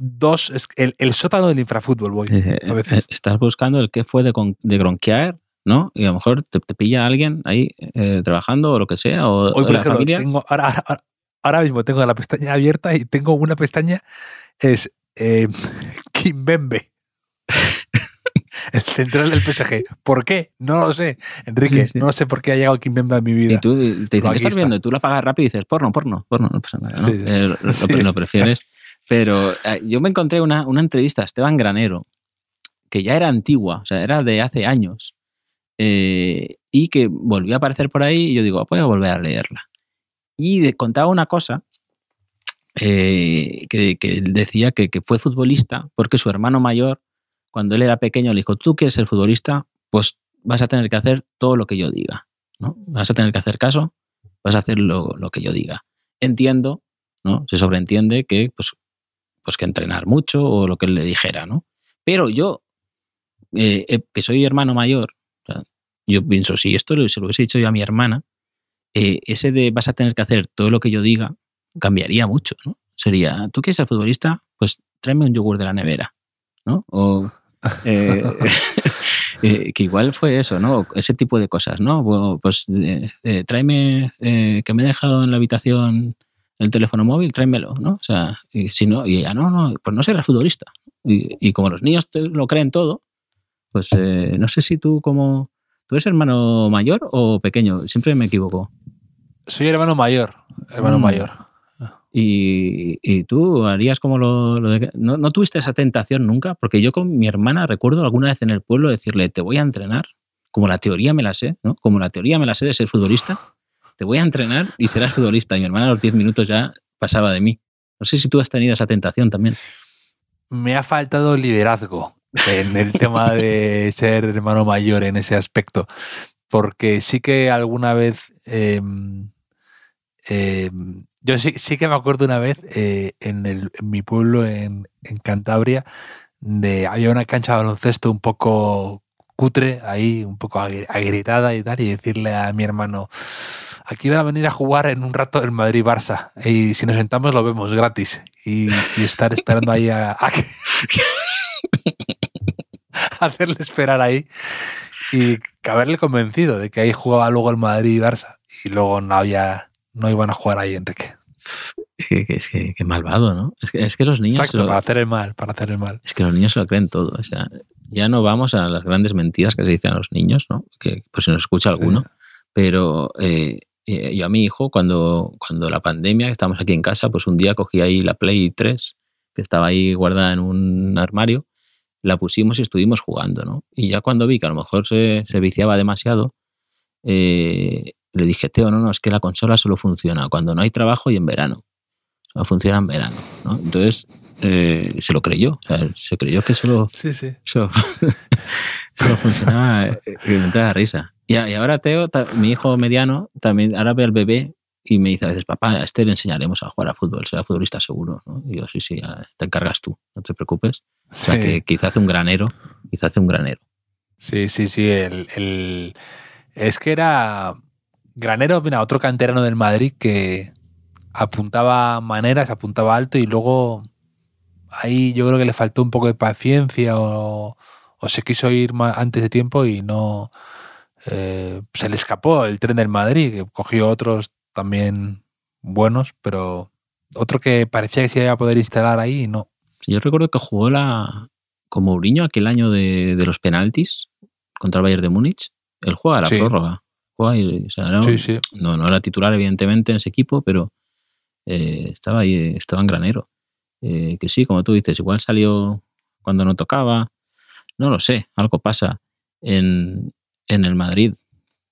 dos, el, el sótano del infrafútbol voy. Eh, a veces. Estás buscando el que fue de, con- de Gronkiaer, ¿no? Y a lo mejor te, te pilla alguien ahí eh, trabajando o lo que sea, o, Hoy, por la ejemplo, familia. tengo, ahora- ahora mismo tengo la pestaña abierta y tengo una pestaña, es eh, [LAUGHS] Kimbembe. [LAUGHS] El central del PSG. ¿Por qué? No lo sé. Enrique, Sí, sí. no sé por qué ha llegado Kimbembe a mi vida. Y tú te dicen, ¿qué estás está. viendo? Y tú la apagas rápido y dices, porno, porno, porno, no pasa nada, ¿no? Sí. Eh, lo, lo- [LAUGHS] lo prefieres. Pero eh, yo me encontré una, una entrevista a Esteban Granero, que ya era antigua, o sea, era de hace años, eh, y que volvió a aparecer por ahí y yo digo, voy a volver a leerla. Y de- contaba una cosa eh, que, decía que, que fue futbolista porque su hermano mayor, cuando él era pequeño, le dijo, tú quieres ser futbolista, pues vas a tener que hacer todo lo que yo diga, ¿no? Vas a tener que hacer caso, vas a hacer lo, lo que yo diga. Entiendo, ¿no? Se sobreentiende que, pues, pues que entrenar mucho o lo que él le dijera, ¿no? Pero yo, eh, eh, que soy hermano mayor, o sea, yo pienso, si esto se lo hubiese dicho yo a mi hermana, eh, ese de vas a tener que hacer todo lo que yo diga, cambiaría mucho, ¿no? Sería, ¿tú quieres ser futbolista? Pues tráeme un yogur de la nevera, ¿no? O, eh, [LAUGHS] eh, que igual fue eso, ¿no? Ese tipo de cosas, ¿no? Pues eh, eh, tráeme, que me he dejado en la habitación el teléfono móvil, tráemelo, ¿no? O sea, y si no, y ella, no, no, pues no serás futbolista. Y, y como los niños te lo creen todo, pues eh, no sé si tú como... ¿Tú eres hermano mayor o pequeño? Siempre me equivoco. Soy hermano mayor. Hermano Mm. mayor. Y, y tú harías como lo, lo de... ¿No, ¿No tuviste esa tentación nunca? Porque yo con mi hermana recuerdo alguna vez en el pueblo decirle, te voy a entrenar, como la teoría me la sé, ¿no? Como la teoría me la sé de ser futbolista, [LAUGHS] te voy a entrenar y serás futbolista. Y mi hermana a los 10 minutos ya pasaba de mí. No sé si tú has tenido esa tentación también. Me ha faltado liderazgo en el tema de [LAUGHS] ser hermano mayor en ese aspecto. Porque sí que alguna vez. eh, eh, yo sí, sí que me acuerdo una vez eh, en, el- mi pueblo, en, Cantabria, de había una cancha de baloncesto un poco cutre, ahí un poco agri- agrietada y tal, y decirle a mi hermano, aquí van a venir a jugar en un rato el Madrid-Barça, y si nos sentamos lo vemos gratis, y, estar esperando ahí [LAUGHS] a, hacerle esperar ahí, y haberle convencido de que ahí jugaba luego el Madrid-Barça, y luego no había, no iban a jugar ahí, Enrique. Que, que- es que, que malvado, ¿no? Es que, es que los niños... Exacto, lo- para hacer el mal, para hacer el mal. Es que los niños se lo creen todo. O sea, ya no vamos a las grandes mentiras que se dicen a los niños, ¿no? Que por si nos escucha Sí. alguno. Pero eh, eh, yo a mi hijo, cuando, cuando la pandemia, que estábamos aquí en casa, pues un día cogí ahí la Play 3, que estaba ahí guardada en un armario, la pusimos y estuvimos jugando, ¿no? Y ya cuando vi que a lo mejor se, se viciaba demasiado, eh, le dije, Teo, no, no, es que la consola solo funciona cuando no hay trabajo y en verano. Solo funciona en verano, ¿no? Entonces, eh, se lo creyó. O sea, se creyó que solo, Sí, sí. solo, [LAUGHS] solo funcionaba eh, que me la risa. Y, y ahora Teo, ta- mi hijo mediano, también ahora ve al bebé y me dice a veces, papá, a este le enseñaremos a jugar a fútbol, será futbolista seguro. ¿no? Y yo, sí, sí, te encargas tú, no te preocupes. O sea, Sí. que quizá hace un granero, quizá hace un granero. Sí, sí, sí. El, el- Es que era Granero, mira, otro canterano del Madrid que apuntaba maneras, apuntaba alto y luego ahí yo creo que le faltó un poco de paciencia o, o se quiso ir ma- antes de tiempo y no eh, se le escapó el tren del Madrid, que cogió otros también buenos, pero otro que parecía que se iba a poder instalar ahí y no. Yo recuerdo que jugó la con Mourinho aquel año de, de los penaltis contra el Bayern de Múnich. Él juega la Sí. prórroga. Juega y, o sea, no, Sí, sí. no, no era titular, evidentemente, en ese equipo, pero eh, estaba ahí, estaba en granero. eh, que sí, como tú dices, igual salió cuando no tocaba, no lo sé, algo pasa en, en el Madrid.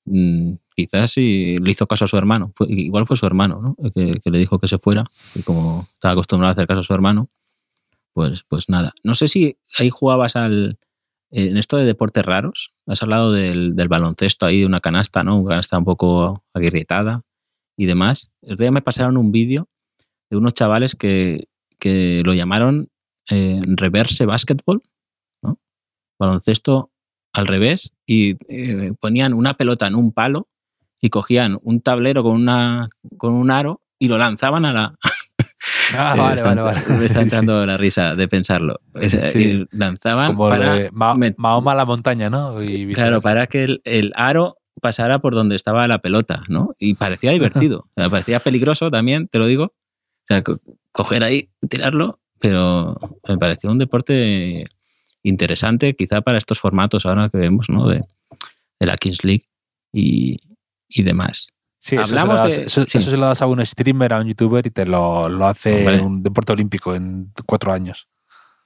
Mm, quizás si le hizo caso a su hermano, fue, igual fue su hermano, ¿no? Que, que, le dijo que se fuera, y como estaba acostumbrado a hacer caso a su hermano, pues, pues nada. No sé si ahí jugabas al, en esto de deportes raros, has hablado del, del, baloncesto ahí, de una canasta, ¿no? Una canasta un poco agrietada y demás. El día me pasaron un vídeo de unos chavales que, que lo llamaron eh, reverse basketball, ¿no? Baloncesto al revés, y eh, ponían una pelota en un palo y cogían un tablero con, una, con un aro y lo lanzaban a la, Ah, vale, está, vale, vale. Me está [LAUGHS] Sí, entrando la risa de pensarlo. Es- Sí. y lanzaban Como para, Ma- Mahoma a la montaña, ¿no? Y claro, para que el, el aro pasara por donde estaba la pelota, ¿no? Y parecía divertido. [LAUGHS] O sea, parecía peligroso también, te lo digo. O sea, co- coger ahí, tirarlo, pero me pareció un deporte interesante, quizá para estos formatos ahora que vemos, ¿no? De, de la Kings League y, y demás. Sí, eso, Hablamos se lo das, de- eso, sí. eso se lo das a un streamer, a un youtuber y te lo, lo hace un deporte olímpico en cuatro años.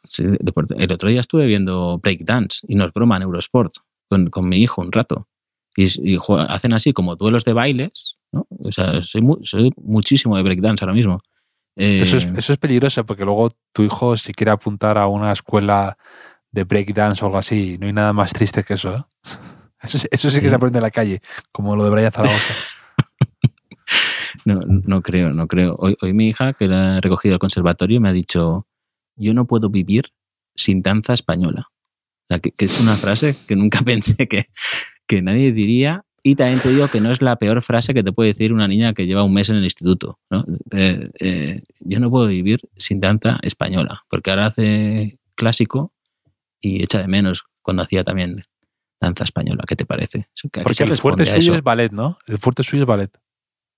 Sí, de deporte. El otro día estuve viendo breakdance y no es broma en Eurosport con, con mi hijo un rato. Y, y jue- hacen así como duelos de bailes. ¿no? O sea, soy, mu- soy muchísimo de breakdance ahora mismo. Eh, Eso, es, eso es peligroso porque luego tu hijo, si quiere apuntar a una escuela de breakdance o algo así, no hay nada más triste que eso. ¿eh? [LAUGHS] Eso, sí- eso sí que Sí. se aprende en la calle, como lo de Brian Zaragoza. [LAUGHS] no, no creo, no creo. Hoy, hoy mi hija, que la he recogido al conservatorio, me ha dicho, yo no puedo vivir sin danza española. O sea, que, que es una frase que nunca [LAUGHS] pensé que, que nadie diría. Y también te digo que no es la peor frase que te puede decir una niña que lleva un mes en el instituto. ¿no? Eh, eh, yo no puedo vivir sin danza española, porque ahora hace clásico y echa de menos cuando hacía también danza española. ¿Qué te parece? ¿A qué Porque el fuerte suyo es ballet, ¿no? El fuerte suyo es ballet.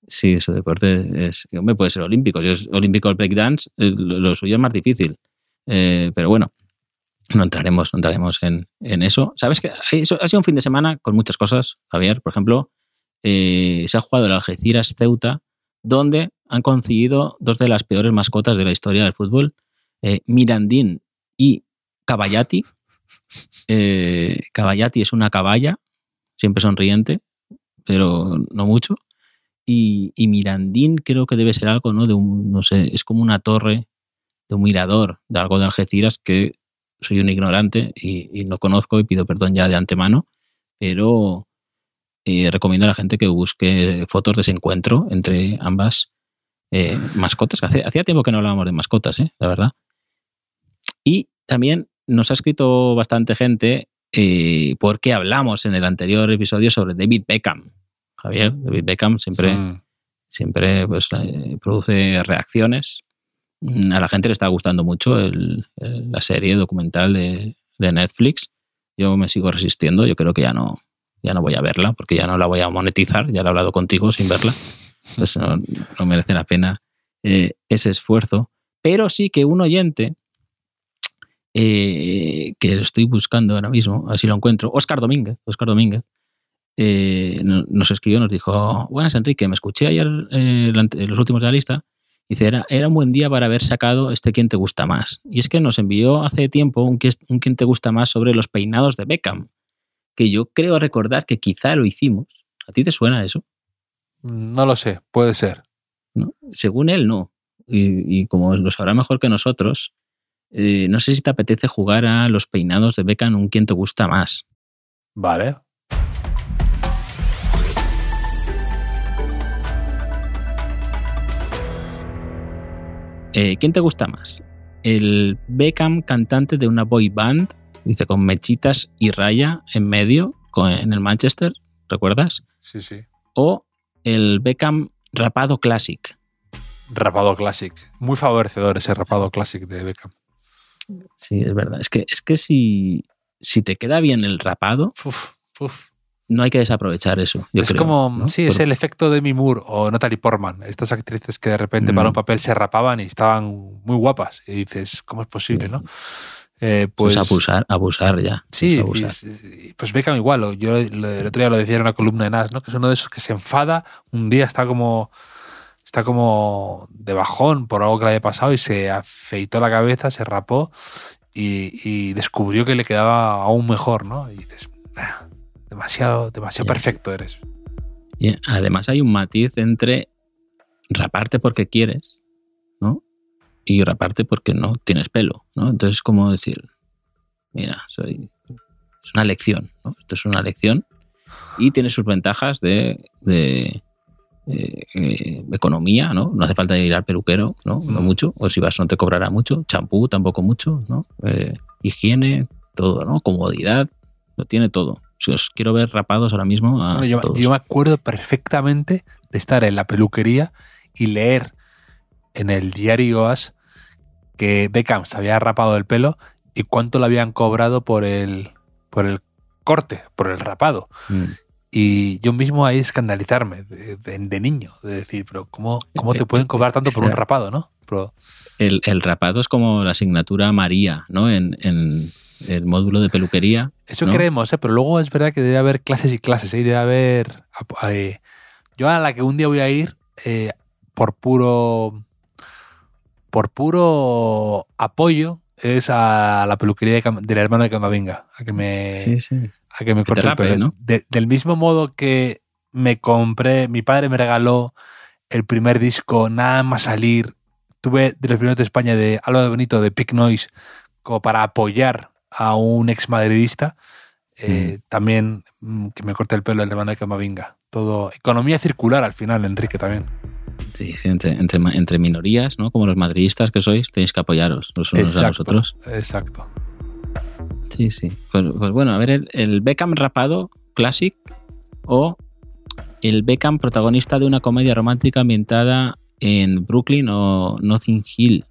Sí, su deporte es. Hombre, puede ser olímpico. Si es olímpico el breakdance, eh, lo, suyo es más difícil. Eh, pero bueno, no entraremos, no entraremos en, eso. Sabes que ha sido un fin de semana con muchas cosas, Javier. Por ejemplo, eh, se ha jugado el Algeciras Ceuta, donde han conseguido dos de las peores mascotas de la historia del fútbol: eh, Mirandín y Caballati. Caballati es una caballa, siempre sonriente, pero no mucho. Y, y Mirandín creo que debe ser algo, ¿no? De un, no sé, es como una torre de un mirador de algo de Algeciras que soy un ignorante y, no conozco y pido perdón ya de antemano, pero eh, recomiendo a la gente que busque fotos de ese encuentro entre ambas eh, mascotas. Hace, hacía tiempo que no hablábamos de mascotas, ¿eh? la verdad. Y también nos ha escrito bastante gente eh, porque hablamos en el anterior episodio sobre David Beckham. Javier, David Beckham siempre, siempre pues, eh, produce reacciones. Mm, A la gente le está gustando mucho el- el- la serie documental de, de Netflix. Yo me sigo resistiendo. Yo creo que ya no, ya no voy a verla porque ya no la voy a monetizar. Ya la he hablado contigo sin verla. Pues no, no merece la pena eh, ese esfuerzo. Pero sí que un oyente eh, que lo estoy buscando ahora mismo, a ver si lo encuentro, Oscar Domínguez, Oscar Domínguez, eh, no- nos escribió, nos dijo, buenas Enrique, me escuché ayer eh, los últimos de la lista, dice, era, era un buen día para haber sacado este quién te gusta más. Y es que nos envió hace tiempo un, quién- un quién te gusta más sobre los peinados de Beckham, que yo creo recordar que quizá lo hicimos. ¿A ti te suena eso? No lo sé, puede ser. ¿no? Según él, no. Y, y como lo sabrá mejor que nosotros, eh, no sé si te apetece jugar a los peinados de Beckham un quién te gusta más. Vale. Eh, ¿Quién te gusta más? ¿El Beckham cantante de una boy band? Dice, con mechitas y raya en medio, con- en el Manchester, ¿recuerdas? Sí, sí. ¿O el Beckham rapado classic? Rapado Classic. Muy favorecedor ese rapado Classic de Beckham. Sí, es verdad. Es que, es que si, si te queda bien el rapado, Uf, uf. No hay que desaprovechar eso. Yo es creo, como, ¿no? sí, es el efecto de Moore o Natalie Portman, estas actrices que de repente para Mm. un papel se rapaban y estaban muy guapas. Y dices, ¿cómo es posible, no? Eh, pues, pues, abusar, abusar ya. Sí, pues abusar. y- pues Beckham igual. Yo el otro día lo decía en una columna de Nas, ¿no? Que es uno de esos que se enfada, un día está como está como de bajón por algo que le había pasado y se afeitó la cabeza, se rapó y, y descubrió que le quedaba aún mejor, ¿no? Y dices, "Ah, demasiado, demasiado perfecto eres. Y además hay un matiz entre raparte porque quieres, ¿no? Y raparte porque no tienes pelo, ¿no? Entonces es como decir, mira, soy es una lección, ¿no? Esto es una lección y tiene sus ventajas de, de, eh, eh, economía, ¿no? No hace falta ir al peluquero, ¿no? No Mm. mucho, o si vas no te cobrará mucho, champú tampoco mucho, ¿no? Eh, higiene, todo, ¿no? Comodidad, lo tiene todo. Si os quiero ver rapados ahora mismo a Bueno, yo, todos. yo me acuerdo perfectamente de estar en la peluquería y leer en el diario As que Beckham se había rapado el pelo y cuánto le habían cobrado por el, por el corte, por el rapado. Mm. Y yo mismo ahí escandalizarme de, de- de niño, de decir, pero ¿cómo, cómo te pueden cobrar tanto por un rapado, no? Pero, El, el rapado es como la asignatura María, ¿no? En, en el módulo de peluquería. eso ¿no? creemos, ¿eh? pero luego es verdad que debe haber clases y clases, ¿eh? Debe haber... eh, yo a la que un día voy a ir eh, por puro... Por puro apoyo es a la peluquería de Cam- del hermano de Camavinga, a que me, Sí, sí. a que me Que te corte el rape, pelo. ¿no? De- del mismo modo que me compré, mi padre me regaló el primer disco nada más salir. Tuve de los primeros de España de Álvaro Benito de Pick Noise como para apoyar a un ex madridista. Eh, También mm, que me corte el pelo el de Camavinga. Todo economía circular al final, Enrique también. Sí, sí, entre, entre, entre minorías, ¿no? Como los madridistas que sois, tenéis que apoyaros los unos a los otros. Exacto. Sí, sí. Pues, pues bueno, a ver, el, el Beckham rapado Classic o el Beckham protagonista de una comedia romántica ambientada en Brooklyn o Notting Hill,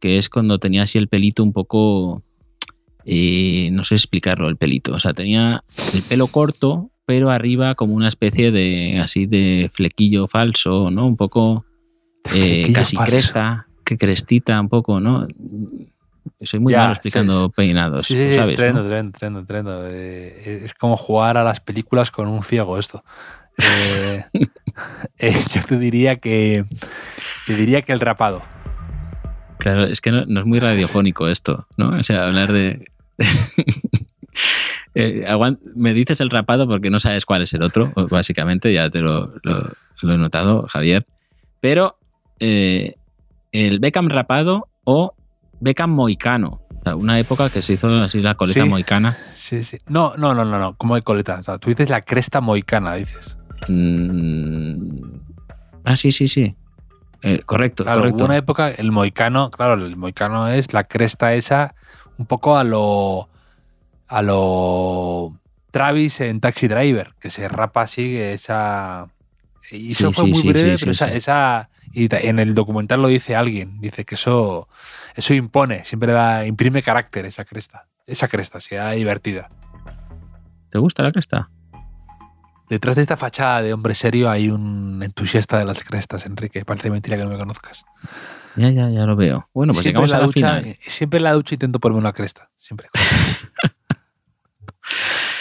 que es cuando tenía así el pelito un poco... eh, no sé explicarlo, el pelito. O sea, tenía el pelo corto, pero arriba como una especie de así de flequillo falso, ¿no? Un poco eh, casi falso. cresta, que crestita un poco, ¿no? Soy muy Ya, malo explicando sí. peinados, Sí, sí, sí, ¿sabes? es tremendo, no? tremendo, tremendo, tremendo. Eh, es como jugar a las películas con un ciego esto. [LAUGHS] Eh, yo te diría que te diría que el rapado. Claro, es que no, no es muy radiofónico esto, ¿no? O sea, hablar de... [LAUGHS] Eh, me dices el rapado porque no sabes cuál es el otro, básicamente, ya te lo, lo- lo he notado, Javier. Pero eh, el Beckham rapado o Beckham moicano. O sea, una época que se hizo así la coleta Sí. moicana. Sí, sí. No, no, no, no, no. Como de coleta. O sea, tú dices la cresta moicana, dices. Mm. Ah, sí, sí, sí. Eh, correcto, Claro, correcto. hubo una época, el moicano, claro, el moicano es la cresta esa, un poco a lo. a lo. Travis en Taxi Driver, que se rapa así, esa. Y eso Sí, fue sí, muy sí, breve, pero esa, esa- Y en el documental lo dice alguien, dice que eso. Eso impone, siempre da, imprime carácter esa cresta. Esa cresta, sea divertida. ¿Te gusta la cresta? Detrás de esta fachada de hombre serio hay un entusiasta de las crestas, Enrique. Parece mentira que no me conozcas. Ya, ya, ya lo veo. Bueno, pues siempre, llegamos en a la la ducha, final. siempre en la ducha intento ponerme una cresta. Siempre. [LAUGHS]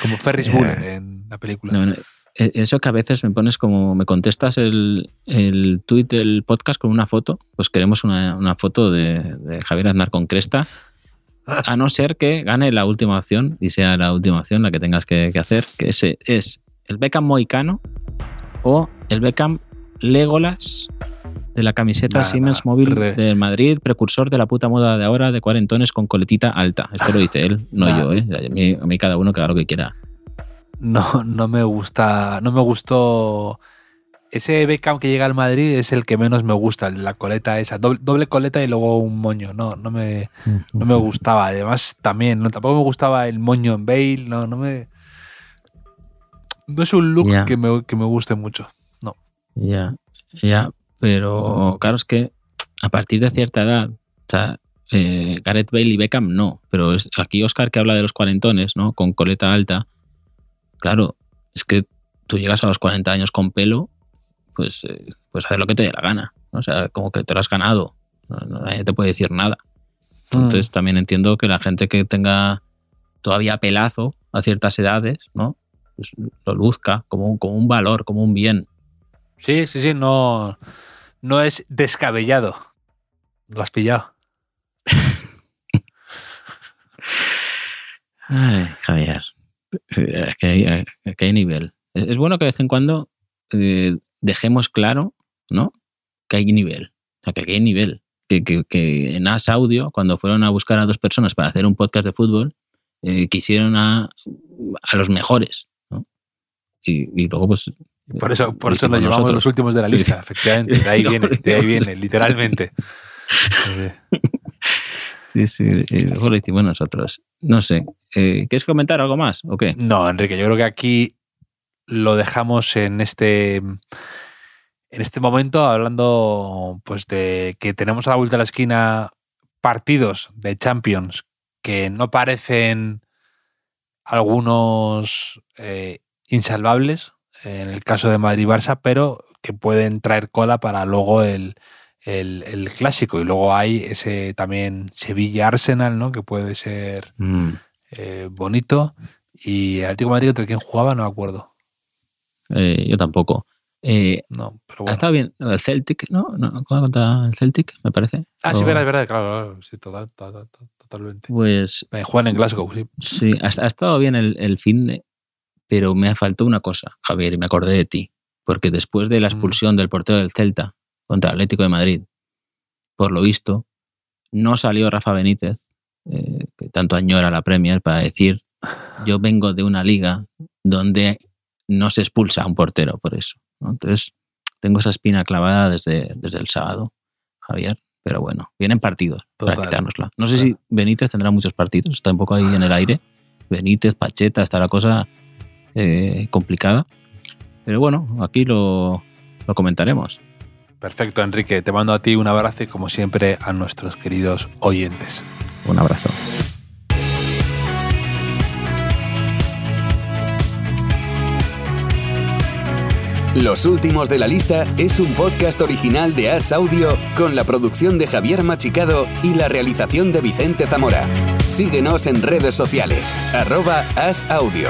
Como Ferris. Bueller en la película. No, no, eh, Eso que a veces me pones como, me contestas el, el tweet del podcast con una foto, pues queremos una, una foto de, de Javier Aznar con cresta, a no ser que gane la última opción y sea la última opción la que tengas que, que hacer, que ese es el Beckham Moicano o el Beckham Legolas de la camiseta Nada, Siemens Móvil re- del Madrid, precursor de la puta moda de ahora de cuarentones con coletita alta. Esto lo dice él, no Nada. yo, ¿eh? A mí, a mí cada uno que haga lo que quiera. No, no me gusta. No me gustó. Ese Beckham que llega al Madrid es el que menos me gusta, la coleta esa. Doble, doble coleta y luego un moño. No, no me, no me gustaba. Además, también, no, tampoco me gustaba el moño en Bale. No, no me. No es un look que, me, que me guste mucho. Ya, ya, pero claro, es que a partir de cierta edad, o sea, eh, Gareth Bale y Beckham no, pero es, aquí Oscar que habla de los cuarentones, ¿no? Con coleta alta, claro, es que tú llegas a los 40 años con pelo, pues, eh, pues hacer lo que te dé la gana, ¿no? o sea, como que te lo has ganado, no- nadie te puede decir nada. Entonces también entiendo que la gente que tenga todavía pelazo a ciertas edades, ¿no? Pues lo luzca como como un valor, como un bien. Sí, sí, sí, no. no es descabellado. Lo has pillado. [LAUGHS] Ay, Javier. Eh, Aquí hay, aquí hay nivel. Es bueno que de vez en cuando eh, dejemos claro, ¿no? Que hay nivel. O sea, que aquí hay nivel. Que, que- que en As Audio, cuando fueron a buscar a dos personas para hacer un podcast de fútbol, eh, quisieron a, a los mejores, ¿no? Y, y luego, pues. Por eso, por eso nos llevamos los últimos de la lista, [LAUGHS] efectivamente. De ahí viene, de ahí viene, literalmente. Eh, [LAUGHS] Sí, sí, lo hicimos nosotros. No sé. eh, ¿Quieres comentar algo más o qué? No, Enrique, yo creo que aquí lo dejamos en este en este momento hablando pues de que tenemos a la vuelta de la esquina partidos de Champions que no parecen algunos eh, insalvables en el caso de Madrid-Barça, pero que pueden traer cola para luego el, el- el clásico. Y luego hay ese también Sevilla-Arsenal, ¿no? Que puede ser Mm, eh, bonito. Y el Atlético de Madrid contra quién jugaba, no me acuerdo. eh, yo tampoco. Eh, No, pero Ha bueno. estado bien. El Celtic, ¿no? ¿No? ¿Juega contra el Celtic, me parece? Ah, sí, O- verdad, es verdad, claro, claro, sí, total, total, total, totalmente. Pues Eh, Juegan en Glasgow, sí. sí, ha, ha estado bien el, el fin de, pero me faltó una cosa, Javier, y me acordé de ti. Porque después de la Mm. expulsión del portero del Celta contra el Atlético de Madrid, por lo visto, no salió Rafa Benítez, eh, que tanto añora la Premier, para decir, yo vengo de una liga donde no se expulsa a un portero por eso. ¿no? Entonces, tengo esa espina clavada desde, desde el sábado, Javier. Pero bueno, vienen partidos Total. para quitárnosla. No sé si Benítez tendrá muchos partidos, está un poco ahí en el aire. Benítez, Pacheta, está la cosa eh, complicada. Pero bueno, aquí lo, lo comentaremos. Perfecto, Enrique. Te mando a ti un abrazo y como siempre a nuestros queridos oyentes. Un abrazo. Los últimos de la lista es un podcast original de As Audio con la producción de Javier Machicado y la realización de Vicente Zamora. Síguenos en redes sociales, arroba As Audio.